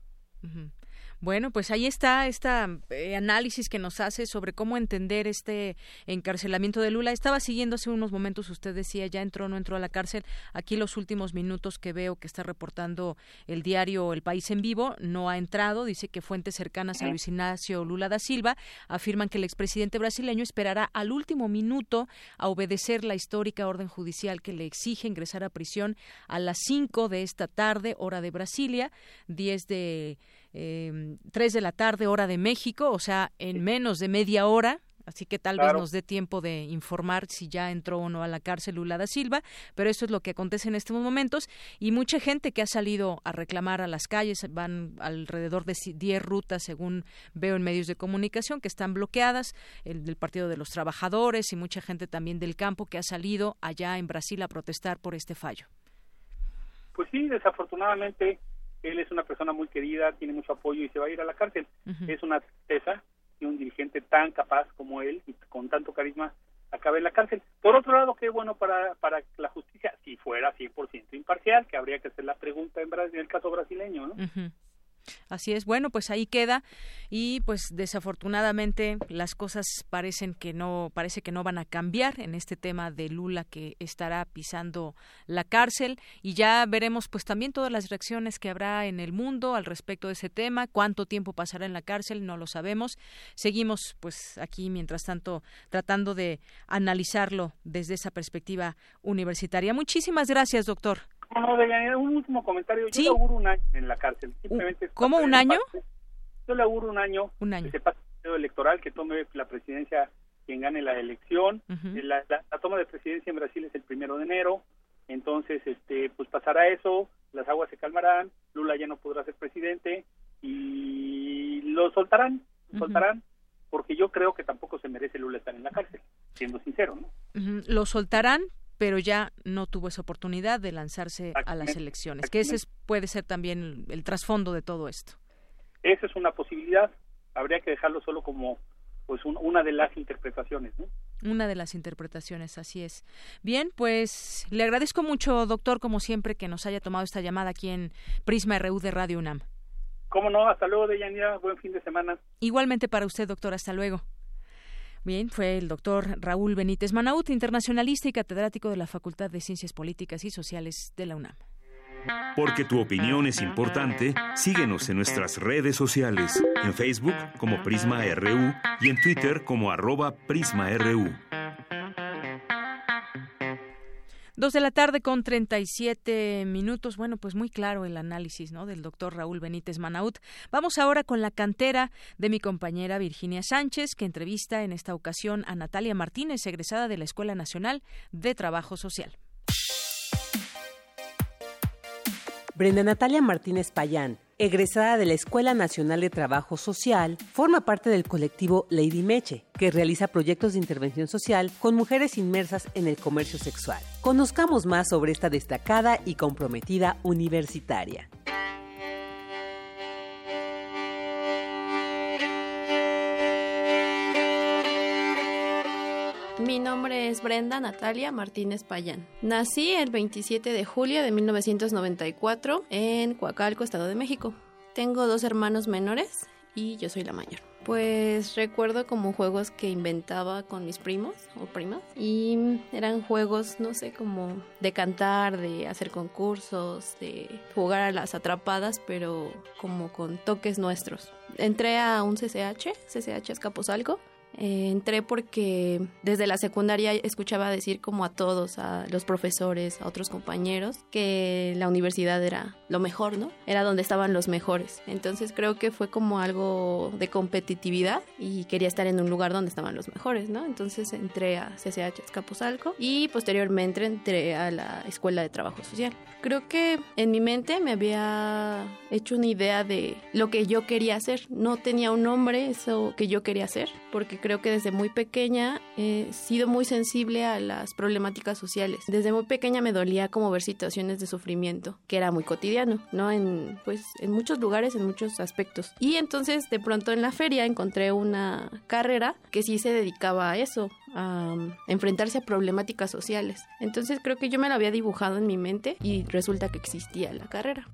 S1: Bueno, pues ahí está este análisis que nos hace sobre cómo entender este encarcelamiento de Lula. Estaba siguiendo hace unos momentos, usted decía, ya entró o no entró a la cárcel. Aquí los últimos minutos que veo que está reportando el diario El País en Vivo, no ha entrado. Dice que fuentes cercanas a Luis Ignacio Lula da Silva afirman que el expresidente brasileño esperará al último minuto a obedecer la histórica orden judicial que le exige ingresar a prisión a las 5 de esta tarde, hora de Brasilia, 10 de eh, 3 de la tarde, hora de México, o sea, en menos de media hora. Así que tal vez nos dé tiempo de informar si ya entró o no a la cárcel Lula da Silva, pero eso es lo que acontece en estos momentos y mucha gente que ha salido a reclamar a las calles, van alrededor de 10 rutas, según veo en medios de comunicación, que están bloqueadas, el del Partido de los Trabajadores y mucha gente también del campo que ha salido allá en Brasil a protestar por este fallo.
S49: Pues sí, desafortunadamente él es una persona muy querida, tiene mucho apoyo y se va a ir a la cárcel. Es una tristeza que un dirigente tan capaz como él y con tanto carisma acabe en la cárcel. Por otro lado, qué bueno para, para la justicia si fuera 100% imparcial, que habría que hacer la pregunta en, Brasil, en el caso brasileño, ¿no?
S1: Así es, bueno, pues ahí queda y pues desafortunadamente las cosas parecen que no parece que no van a cambiar en este tema de Lula que estará pisando la cárcel y ya veremos pues también todas las reacciones que habrá en el mundo al respecto de ese tema, cuánto tiempo pasará en la cárcel, no lo sabemos. Seguimos pues aquí mientras tanto tratando de analizarlo desde esa perspectiva universitaria. Muchísimas gracias, doctor.
S49: No, un último comentario. Yo le auguro un año en la cárcel. Simplemente
S1: ¿Cómo un año?
S49: Yo le auguro un año.
S1: Un año.
S49: Que se pase el electoral, que tome la presidencia quien gane la elección. la, toma de presidencia en Brasil es el primero de enero. Entonces, este, pues pasará eso, las aguas se calmarán, Lula ya no podrá ser presidente y lo soltarán, soltarán, porque yo creo que tampoco se merece Lula estar en la cárcel, siendo sincero, ¿no?
S1: Lo soltarán, pero ya no tuvo esa oportunidad de lanzarse a las elecciones, que ese puede ser también el, trasfondo de todo esto.
S49: Esa es una posibilidad, habría que dejarlo solo como pues una de las interpretaciones, ¿no?
S1: Una de las interpretaciones, así es. Bien, pues le agradezco mucho, doctor, como siempre, que nos haya tomado esta llamada aquí en Prisma RU de Radio UNAM.
S49: Cómo no, hasta luego, Deyanira, buen fin de semana.
S1: Igualmente para usted, doctor, hasta luego. Bien, fue el doctor Raúl Benítez Manaut, internacionalista y catedrático de la Facultad de Ciencias Políticas y Sociales de la UNAM.
S2: Porque tu opinión es importante, síguenos en nuestras redes sociales, en Facebook como Prisma RU y en Twitter como arroba PrismaRU.
S1: Dos de la tarde con 37 minutos. Bueno, pues muy claro el análisis ¿no? del doctor Raúl Benítez Manaut. Vamos ahora con la cantera de mi compañera Virginia Sánchez, que entrevista en esta ocasión a Natalia Martínez, egresada de la Escuela Nacional de Trabajo Social.
S50: Brenda Natalia Martínez Payán, egresada de la Escuela Nacional de Trabajo Social, forma parte del colectivo Lady Meche, que realiza proyectos de intervención social con mujeres inmersas en el comercio sexual. Conozcamos más sobre esta destacada y comprometida universitaria.
S48: Mi nombre es Brenda Natalia Martínez Payán. Nací el 27 de julio de 1994 en Coacalco, Estado de México. Tengo dos hermanos menores y yo soy la mayor. Pues recuerdo como juegos que inventaba con mis primos o primas y eran juegos, no sé, como de cantar, de hacer concursos, de jugar a las atrapadas, pero como con toques nuestros. Entré a un CCH, CCH Escaposalco, eh, entré porque desde la secundaria escuchaba decir como a todos, a los profesores, a otros compañeros, que la universidad era lo mejor, ¿no? Era donde estaban los mejores. Entonces creo que fue como algo de competitividad y quería estar en un lugar donde estaban los mejores, ¿no? Entonces entré a CCH Escapuzalco y posteriormente entré a la Escuela de Trabajo Social. Creo que en mi mente me había hecho una idea de lo que yo quería hacer. No tenía un nombre eso que yo quería hacer, porque creo que desde muy pequeña he sido muy sensible a las problemáticas sociales. Desde muy pequeña me dolía como ver situaciones de sufrimiento, que era muy cotidiano, ¿no? En, pues, en muchos lugares, en muchos aspectos. Y entonces de pronto en la feria encontré una carrera que sí se dedicaba a eso, a um, enfrentarse a problemáticas sociales. Entonces creo que yo me lo había dibujado en mi mente y resulta que existía la carrera.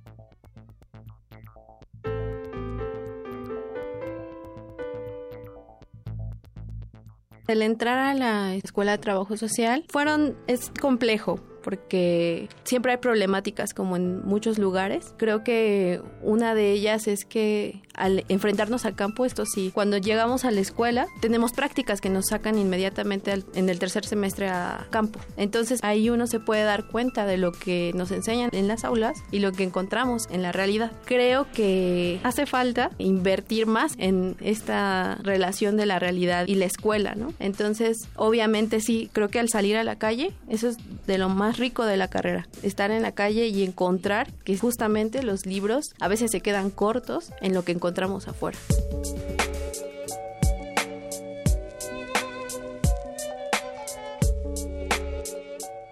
S48: El entrar a la escuela de trabajo social fueron es complejo porque siempre hay problemáticas como en muchos lugares. Creo que una de ellas es que al enfrentarnos al campo, esto sí, cuando llegamos a la escuela tenemos prácticas que nos sacan inmediatamente en el tercer semestre a campo. Entonces ahí uno se puede dar cuenta de lo que nos enseñan en las aulas y lo que encontramos en la realidad. Creo que hace falta invertir más en esta relación de la realidad y la escuela, ¿no? Entonces, obviamente sí, creo que al salir a la calle, eso es de lo más rico de la carrera, estar en la calle y encontrar que justamente los libros a veces se quedan cortos en lo que encontramos afuera.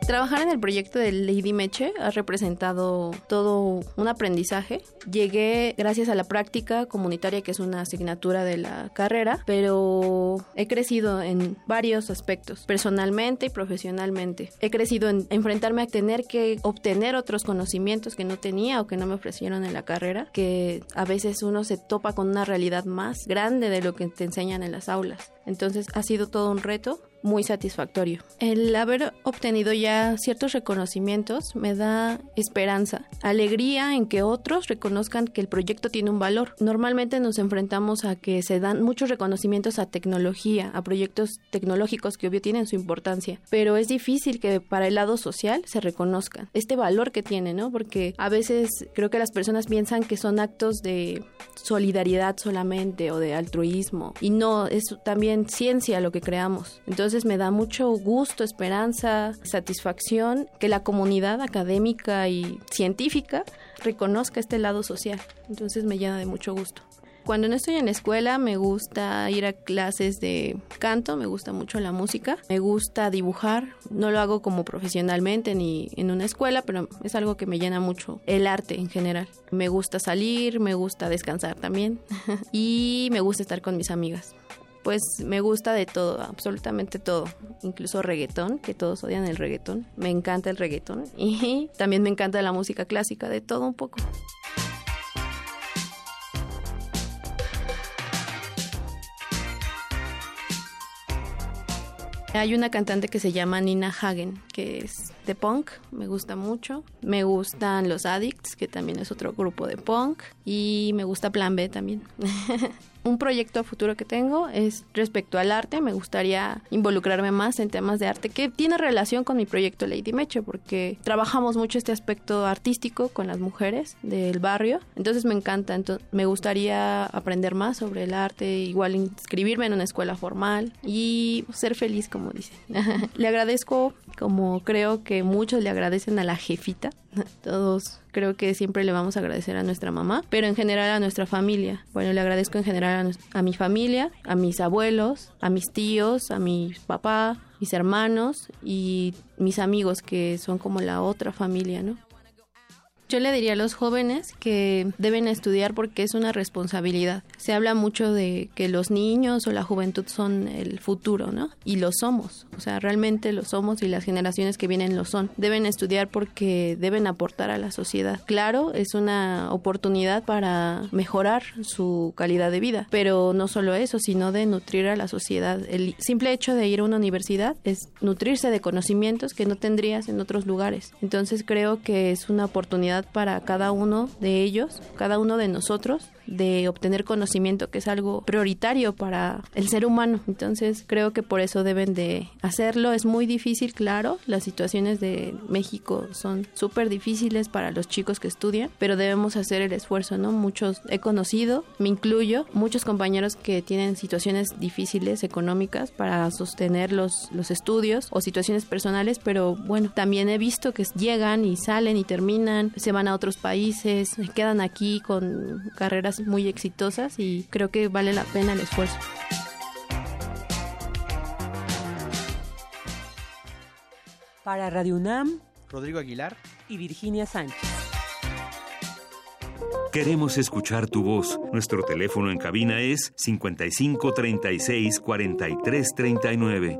S48: Trabajar en el proyecto de Lady Meche ha representado todo un aprendizaje. Llegué gracias a la práctica comunitaria, que es una asignatura de la carrera, pero he crecido en varios aspectos, personalmente y profesionalmente. He crecido en enfrentarme a tener que obtener otros conocimientos que no tenía o que no me ofrecieron en la carrera, que a veces uno se topa con una realidad más grande de lo que te enseñan en las aulas. Entonces ha sido todo un reto muy satisfactorio. El haber obtenido ya ciertos reconocimientos me da esperanza, alegría en que otros reconozcan que el proyecto tiene un valor. Normalmente nos enfrentamos a que se dan muchos reconocimientos a tecnología, a proyectos tecnológicos que obvio tienen su importancia, pero es difícil que para el lado social se reconozcan este valor que tiene, ¿no? Porque a veces creo que las personas piensan que son actos de solidaridad solamente o de altruismo y no, es también ciencia lo que creamos. Entonces me da mucho gusto, esperanza, satisfacción que la comunidad académica y científica reconozca este lado social. Entonces me llena de mucho gusto. Cuando no estoy en la escuela me gusta ir a clases de canto, me gusta mucho la música, me gusta dibujar, no lo hago como profesionalmente ni en una escuela, pero es algo que me llena mucho, el arte en general. Me gusta salir, me gusta descansar también [laughs] y me gusta estar con mis amigas pues me gusta de todo, absolutamente todo, incluso reggaetón, que todos odian el reggaetón, me encanta el reggaetón y [laughs] también me encanta la música clásica, de todo un poco. Hay una cantante que se llama Nina Hagen, que es de punk, me gusta mucho. Me gustan los Addicts, que también es otro grupo de punk. Y me gusta Plan B también. [laughs] Un proyecto a futuro que tengo es respecto al arte. Me gustaría involucrarme más en temas de arte que tiene relación con mi proyecto Lady Meche, porque trabajamos mucho este aspecto artístico con las mujeres del barrio. Entonces me encanta. Entonces, me gustaría aprender más sobre el arte, igual inscribirme en una escuela formal y ser feliz, como dicen. [laughs] Le agradezco, como creo que muchos le agradecen a la jefita. [laughs] Todos creo que siempre le vamos a agradecer a nuestra mamá, pero en general a nuestra familia. Bueno, le agradezco en general a, a mi familia, a mis abuelos, a mis tíos, a mi papá, mis hermanos y mis amigos que son como la otra familia, ¿no? Yo le diría a los jóvenes que deben estudiar porque es una responsabilidad. Se habla mucho de que los niños o la juventud son el futuro, ¿no? Y lo somos. O sea, realmente lo somos y las generaciones que vienen lo son. Deben estudiar porque deben aportar a la sociedad. Claro, es una oportunidad para mejorar su calidad de vida, pero no solo eso, sino de nutrir a la sociedad. El simple hecho de ir a una universidad es nutrirse de conocimientos que no tendrías en otros lugares. Entonces creo que es una oportunidad para cada uno de ellos, cada uno de nosotros, de obtener conocimiento, que es algo prioritario para el ser humano. Entonces creo que por eso deben de hacerlo. Es muy difícil, claro. Las situaciones de México son súper difíciles para los chicos que estudian, pero debemos hacer el esfuerzo, ¿no? Muchos he conocido, me incluyo, muchos compañeros que tienen situaciones difíciles económicas para sostener los, los estudios o situaciones personales, pero bueno, también he visto que llegan y salen y terminan, se van a otros países, quedan aquí con carreras muy exitosas y creo que vale la pena el esfuerzo.
S50: Para Radio UNAM,
S5: Rodrigo Aguilar
S50: y Virginia Sánchez.
S2: Queremos escuchar tu voz. Nuestro teléfono en cabina es 55 36 43 39.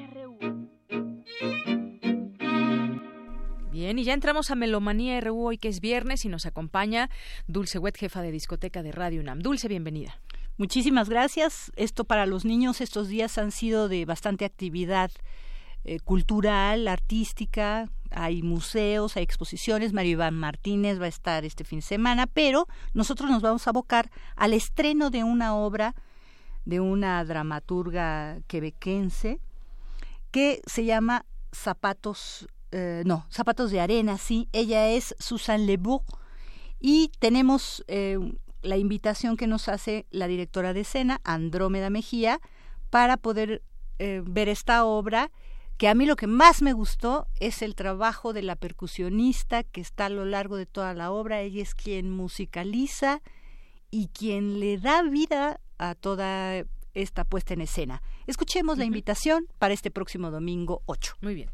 S1: Bien, y ya entramos a Melomanía RU hoy que es viernes y nos acompaña Dulce Wet, jefa de discoteca de Radio UNAM. Dulce, bienvenida.
S51: Muchísimas gracias. Esto para los niños estos días han sido de bastante actividad eh, cultural, artística. Hay museos, hay exposiciones. Mario Iván Martínez va a estar este fin de semana, pero nosotros nos vamos a abocar al estreno de una obra de una dramaturga quebequense que se llama Zapatos eh, no, Zapatos de Arena, sí, ella es Susan Lebourg y tenemos eh, la invitación que nos hace la directora de escena, Andrómeda Mejía, para poder eh, ver esta obra que a mí lo que más me gustó es el trabajo de la percusionista que está a lo largo de toda la obra. Ella es quien musicaliza y quien le da vida a toda esta puesta en escena. Escuchemos la invitación para este próximo domingo 8.
S1: Muy bien.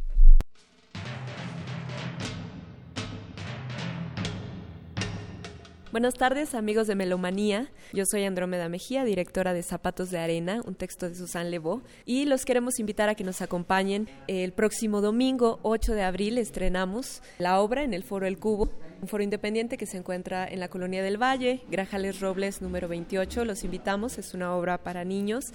S52: Buenas tardes, amigos de Melomanía. Yo soy Andrómeda Mejía, directora de Zapatos de Arena, un texto de Susan Levaux, y los queremos invitar a que nos acompañen el próximo domingo 8 de abril. Estrenamos la obra en el Foro El Cubo, un foro independiente que se encuentra en la Colonia del Valle, Grajales Robles número 28. Los invitamos, es una obra para niños.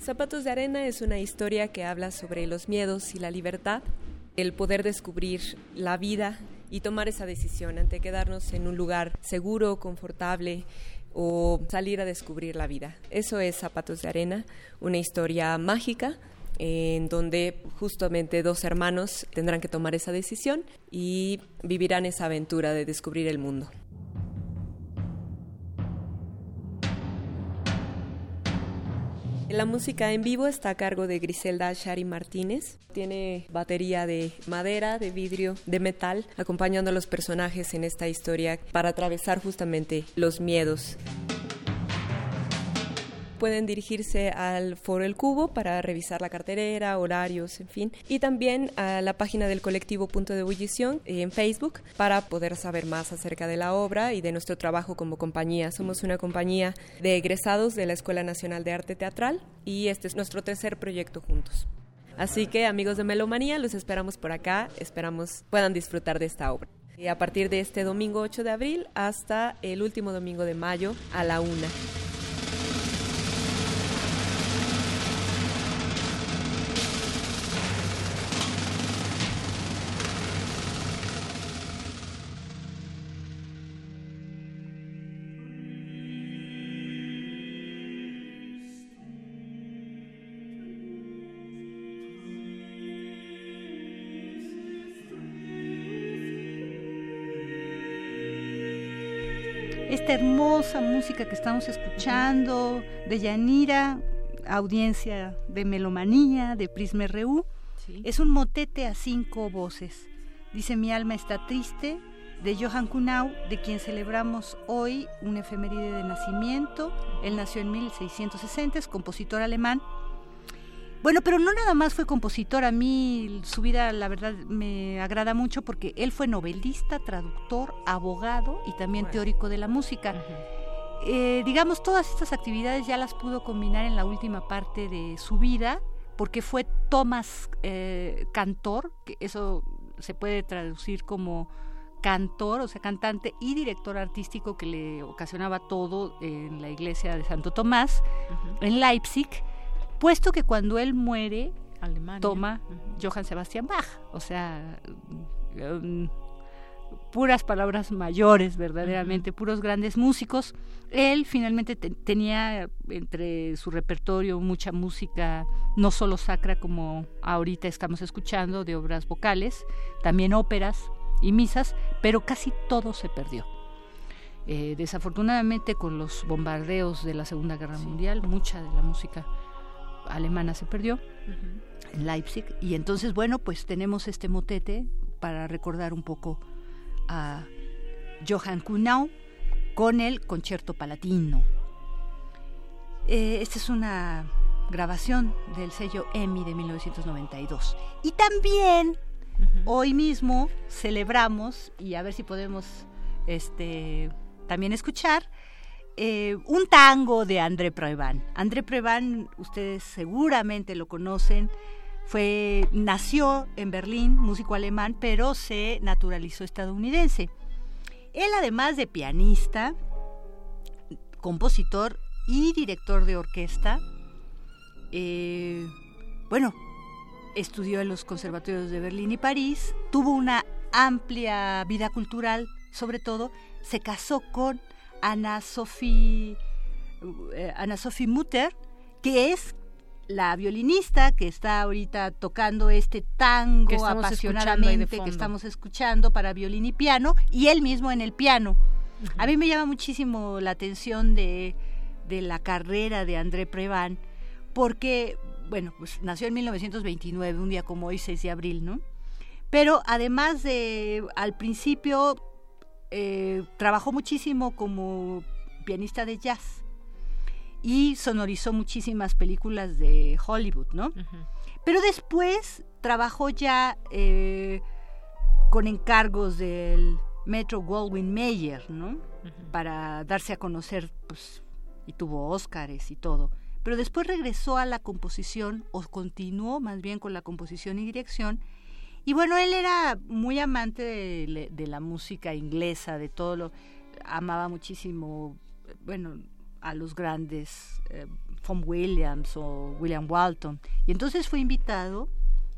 S52: Zapatos de Arena es una historia que habla sobre los miedos y la libertad el poder descubrir la vida y tomar esa decisión ante quedarnos en un lugar seguro, confortable o salir a descubrir la vida. Eso es Zapatos de Arena, una historia mágica en donde justamente dos hermanos tendrán que tomar esa decisión y vivirán esa aventura de descubrir el mundo. La música en vivo está a cargo de Griselda Shari Martínez. Tiene batería de madera, de vidrio, de metal, acompañando a los personajes en esta historia para atravesar justamente los miedos pueden dirigirse al Foro El Cubo para revisar la carterera, horarios, en fin, y también a la página del colectivo Punto de Ebullición en Facebook para poder saber más acerca de la obra y de nuestro trabajo como compañía. Somos una compañía de egresados de la Escuela Nacional de Arte Teatral y este es nuestro tercer proyecto juntos. Así que amigos de Melomanía, los esperamos por acá, esperamos puedan disfrutar de esta obra. Y a partir de este domingo 8 de abril hasta el último domingo de mayo a la una.
S51: Hermosa música que estamos escuchando de Yanira, audiencia de Melomanía, de Prisma RU, es un motete a cinco voces. Dice Mi alma está triste, de Johann Kunau, de quien celebramos hoy un efeméride de nacimiento. Él nació en 1660, es compositor alemán bueno, pero no nada más fue compositor, a mí su vida la verdad me agrada mucho porque él fue novelista, traductor, abogado y también teórico de la música. Eh, digamos, todas estas actividades ya las pudo combinar en la última parte de su vida porque fue Thomas eh, Cantor, que eso se puede traducir como cantor, o sea, cantante y director artístico que le ocasionaba todo en la iglesia de Santo Tomás, en Leipzig puesto que cuando él muere, toma Johann Sebastian Bach, o sea, um, puras palabras mayores, verdaderamente, puros grandes músicos. Él finalmente tenía entre su repertorio mucha música, no solo sacra como ahorita estamos escuchando, de obras vocales, también óperas y misas, pero casi todo se perdió. Eh, desafortunadamente con los bombardeos de la Segunda Guerra Mundial, mucha de la música alemana se perdió en Leipzig y entonces bueno pues tenemos este motete para recordar un poco a Johann Kuhnau con el concierto palatino. Eh, esta es una grabación del sello EMI de 1992 y también hoy mismo celebramos y a ver si podemos este también escuchar eh, un tango de André Previn. André Previn, ustedes seguramente lo conocen, fue, nació en Berlín, músico alemán, pero se naturalizó estadounidense. Él, además de pianista, compositor y director de orquesta, eh, bueno, estudió en los conservatorios de Berlín y París, tuvo una amplia vida cultural, sobre todo, se casó con Ana Sophie, eh, Ana Sophie Mutter, que es la violinista que está ahorita tocando este tango apasionadamente que estamos escuchando para violín y piano y él mismo en el piano. A mí me llama muchísimo la atención de, de la carrera de André Preván porque, bueno, pues nació en 1929, un día como hoy, 6 de abril, ¿no? Pero además de, al principio, eh, trabajó muchísimo como pianista de jazz y sonorizó muchísimas películas de Hollywood, ¿no? Pero después trabajó ya eh, con encargos del Metro Goldwyn Mayer, ¿no? Para darse a conocer, pues, y tuvo Óscares y todo. Pero después regresó a la composición, o continuó más bien con la composición y dirección. Y bueno, él era muy amante de, la música inglesa, de todo lo. Amaba muchísimo, bueno, a los grandes, eh, Williams o William Walton. Y entonces fue invitado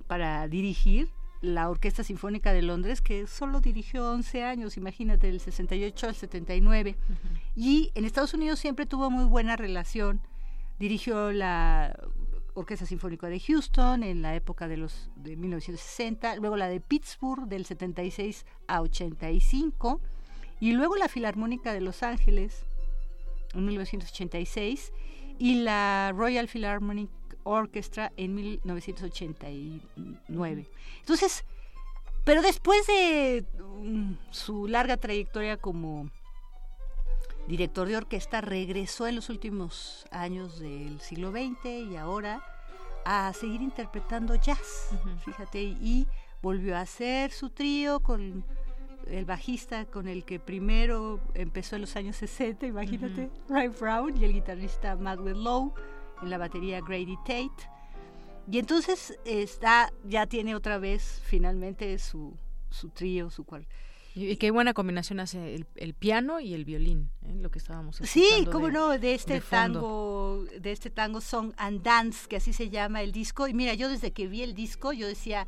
S51: para dirigir la Orquesta Sinfónica de Londres, que solo dirigió 11 años, imagínate, del 68 al 79. Y en Estados Unidos siempre tuvo muy buena relación. Dirigió la Orquesta Sinfónica de Houston en la época de los de 1960, luego la de Pittsburgh del 76 a 85 y luego la Filarmónica de Los Ángeles en 1986 y la Royal Philharmonic Orchestra en 1989. Entonces, pero después de mm, su larga trayectoria como director de orquesta, regresó en los últimos años del siglo XX y ahora a seguir interpretando jazz, fíjate, y volvió a hacer su trío con el bajista con el que primero empezó en los años 60, imagínate, Ray Brown, y el guitarrista Madwell Lowe, en la batería Grady Tate. Y entonces está, ya tiene otra vez finalmente su, su trío, su cuarto.
S1: Y qué buena combinación hace el, piano y el violín, ¿eh? lo que estábamos
S51: Sí, cómo no, de este tango, de este tango Song and Dance, que así se llama el disco. Y mira, yo desde que vi el disco, yo decía,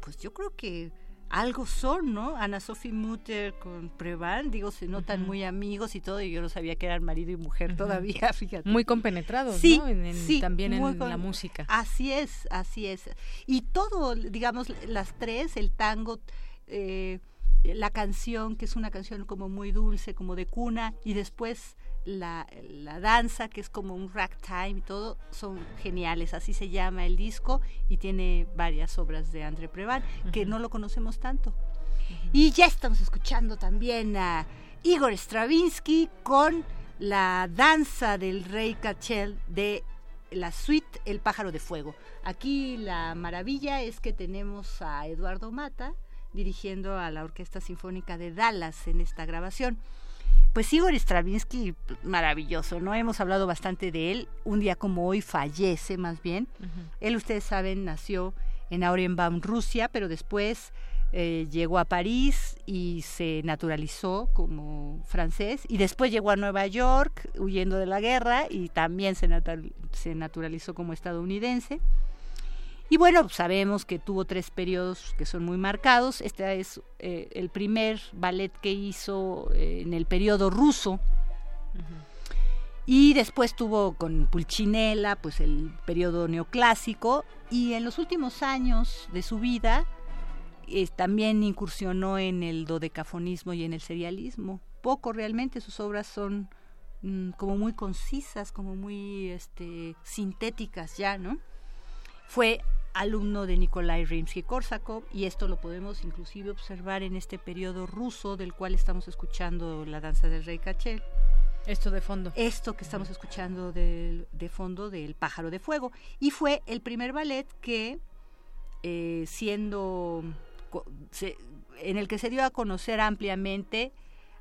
S51: pues yo creo que algo son, ¿no? Ana Sophie Mutter con Prevan, digo, se notan muy amigos y todo, y yo no sabía que eran marido y mujer todavía, [laughs] fíjate.
S1: Muy compenetrados, sí, ¿no? también en la música.
S51: Así es, así es. Y todo, digamos, las tres, el tango, eh, la canción, que es una canción como muy dulce, como de cuna, y después la, la, danza, que es como un ragtime y todo, son geniales. Así se llama el disco y tiene varias obras de André Preván, que no lo conocemos tanto. Y ya estamos escuchando también a Igor Stravinsky con la danza del rey Cachel de la suite El pájaro de fuego. Aquí la maravilla es que tenemos a Eduardo Mata dirigiendo a la Orquesta Sinfónica de Dallas en esta grabación. Pues Igor Stravinsky, maravilloso, ¿no? Hemos hablado bastante de él. Un día como hoy fallece, más bien. Él, ustedes saben, nació en Aurenbaum, Rusia, pero después eh, llegó a París y se naturalizó como francés. Y después llegó a Nueva York huyendo de la guerra y también se, se naturalizó como estadounidense. Y bueno, sabemos que tuvo tres periodos que son muy marcados. Este es eh, el primer ballet que hizo eh, en el periodo ruso. Y después tuvo con Pulcinella, pues el periodo neoclásico. Y en los últimos años de su vida eh, también incursionó en el dodecafonismo y en el serialismo. Poco realmente, sus obras son mm, como muy concisas, como muy este, sintéticas ya, ¿no? Fue alumno de Nikolai Rimsky-Korsakov y esto lo podemos inclusive observar en este periodo ruso del cual estamos escuchando la danza del rey Kachel.
S1: Esto de fondo.
S51: Esto que estamos escuchando de, de fondo del pájaro de fuego. Y fue el primer ballet que, eh, siendo, en el que se dio a conocer ampliamente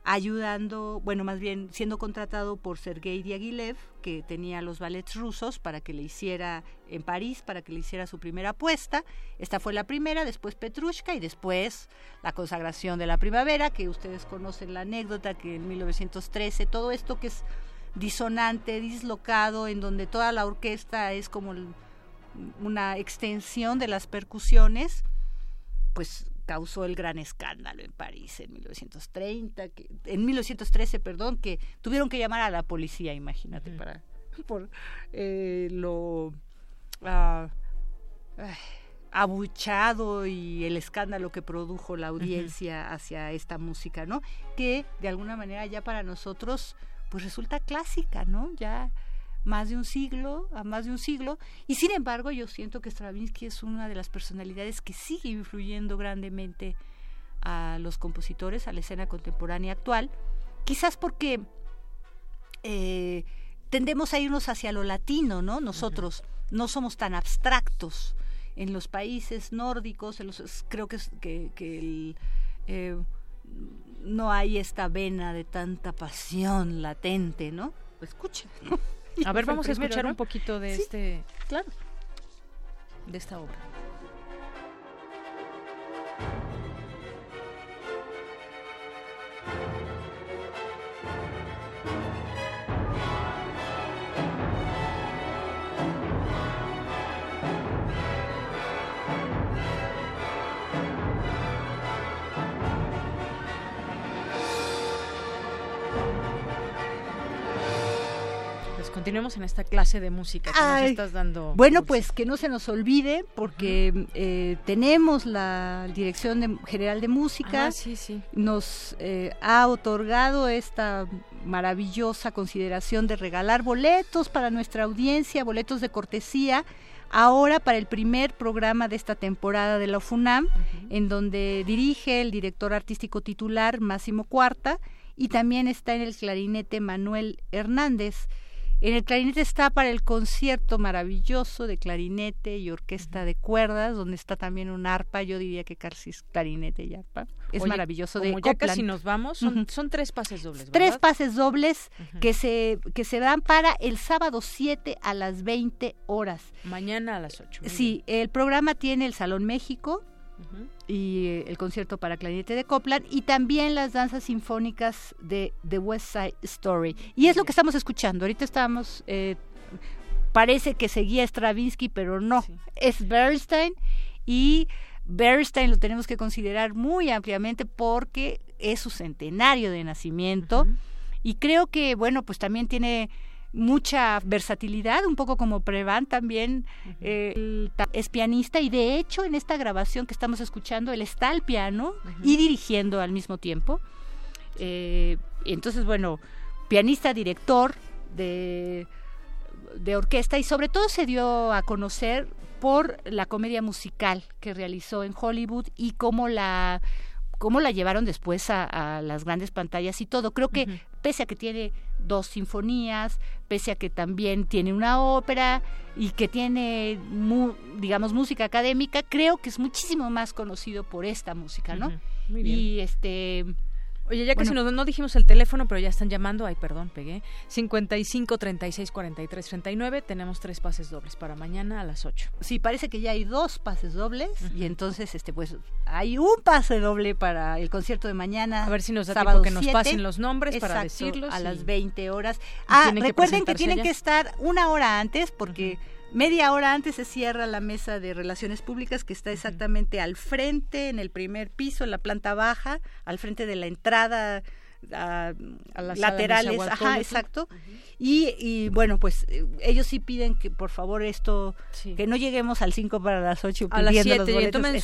S51: ayudando, bueno, más bien siendo contratado por Sergei Diaghilev, que tenía los ballets rusos para que le hiciera en París, para que le hiciera su primera apuesta. Esta fue la primera, después Petrushka y después la consagración de la primavera, que ustedes conocen la anécdota que en 1913 todo esto que es disonante, dislocado, en donde toda la orquesta es como una extensión de las percusiones, pues causó el gran escándalo en París en 1930, que, en 1913, perdón, que tuvieron que llamar a la policía, imagínate, para [laughs] por eh, lo ah, abuchado y el escándalo que produjo la audiencia hacia esta música, ¿no? Que de alguna manera ya para nosotros pues resulta clásica, ¿no? Ya más de un siglo, a más de un siglo, y sin embargo yo siento que Stravinsky es una de las personalidades que sigue influyendo grandemente a los compositores, a la escena contemporánea actual, quizás porque eh, tendemos a irnos hacia lo latino, ¿no? Nosotros no somos tan abstractos. En los países nórdicos, creo que, que, eh, no hay esta vena de tanta pasión latente, ¿no? Escucha. [laughs] [laughs]
S1: A ver, vamos a escuchar un poquito de este.
S51: Claro.
S1: De esta obra. Continuemos en esta clase de música que nos estás dando.
S51: Bueno, pues que no se nos olvide, porque eh, tenemos la Dirección General de Música.
S1: Ah, sí, sí.
S51: Nos eh, ha otorgado esta maravillosa consideración de regalar boletos para nuestra audiencia, boletos de cortesía. Ahora para el primer programa de esta temporada de la FUNAM, en donde dirige el director artístico titular Máximo Cuarta y también está en el clarinete Manuel Hernández. En el clarinete está para el concierto maravilloso de clarinete y orquesta de cuerdas, donde está también un arpa, yo diría que casi es clarinete y arpa. Es maravilloso
S1: como ya casi nos vamos, son, tres pases dobles.
S51: Tres pases dobles que se que se dan para el sábado 7 a las 20 horas.
S1: Mañana a las 8.
S51: Sí, el programa tiene el Salón México, y eh, el concierto para clarinete de Copland y también las danzas sinfónicas de The West Side Story. Y es lo que estamos escuchando. Ahorita estamos, eh, parece que seguía Stravinsky, pero no, es Bernstein y Bernstein lo tenemos que considerar muy ampliamente porque es su centenario de nacimiento. Y creo que, bueno, pues también tiene mucha versatilidad, un poco como Prevan también eh, es pianista y de hecho en esta grabación que estamos escuchando él está al piano y dirigiendo al mismo tiempo. Eh, entonces, bueno, pianista, director de, de orquesta y sobre todo se dio a conocer por la comedia musical que realizó en Hollywood y cómo la cómo la llevaron después a, las grandes pantallas y todo. Creo que pese a que tiene dos sinfonías, pese a que también tiene una ópera y que tiene, digamos, música académica, creo que es muchísimo más conocido por esta música, ¿no?
S1: Muy bien.
S51: Y este
S1: Oye, ya casi no, no, dijimos el teléfono, pero ya están llamando. Ay, perdón, pegué. 55 36 43 39. Tenemos tres pases dobles para mañana a las 8.
S51: Sí, parece que ya hay dos pases dobles. Y entonces, este pues, hay un pase doble para el concierto de mañana.
S1: A ver si nos da tiempo que nos pasen los nombres para decirlos.
S51: A las 20 horas. Ah, recuerden que, tienen que estar una hora antes porque. Media hora antes se cierra la mesa de relaciones públicas que está exactamente al frente, en el primer piso, en la planta baja, al frente de la entrada a, las laterales, ajá, exacto. y, bueno, pues eh, ellos sí piden que por favor esto, que no lleguemos al 5 para las 8
S1: a las 7, tomen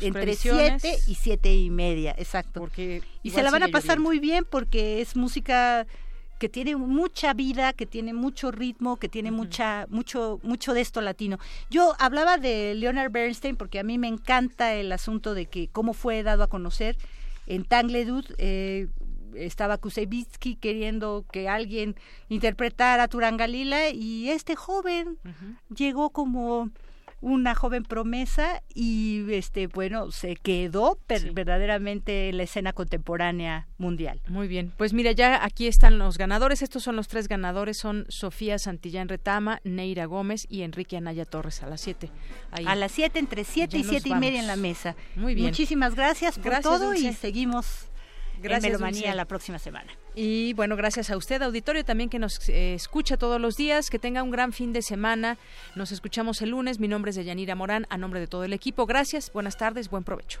S51: entre 7 y 7 y media, exacto.
S1: Porque
S51: y se la van a pasar muy bien porque es música que tiene mucha vida, que tiene mucho ritmo, que tiene mucha, mucho, mucho de esto latino. Yo hablaba de Leonard Bernstein porque a mí me encanta el asunto de que cómo fue dado a conocer en Tangledud. Eh, estaba Kusevitsky queriendo que alguien interpretara Turangalila y este joven llegó como una joven promesa y este bueno se quedó verdaderamente en la escena contemporánea mundial.
S1: Muy bien, pues mira ya aquí están los ganadores. Estos son los tres ganadores son Sofía Santillán Retama, Neira Gómez y Enrique Anaya Torres a las 7.
S51: A las 7 entre 7 y siete y media en la mesa.
S1: Muy bien.
S51: Muchísimas gracias por todo y seguimos Gracias, en Melomanía la próxima semana.
S1: Y bueno, gracias a usted, auditorio, también que nos eh, escucha todos los días. Que tenga un gran fin de semana. Nos escuchamos el lunes. Mi nombre es Deyanira Morán, a nombre de todo el equipo. Gracias, buenas tardes, buen provecho.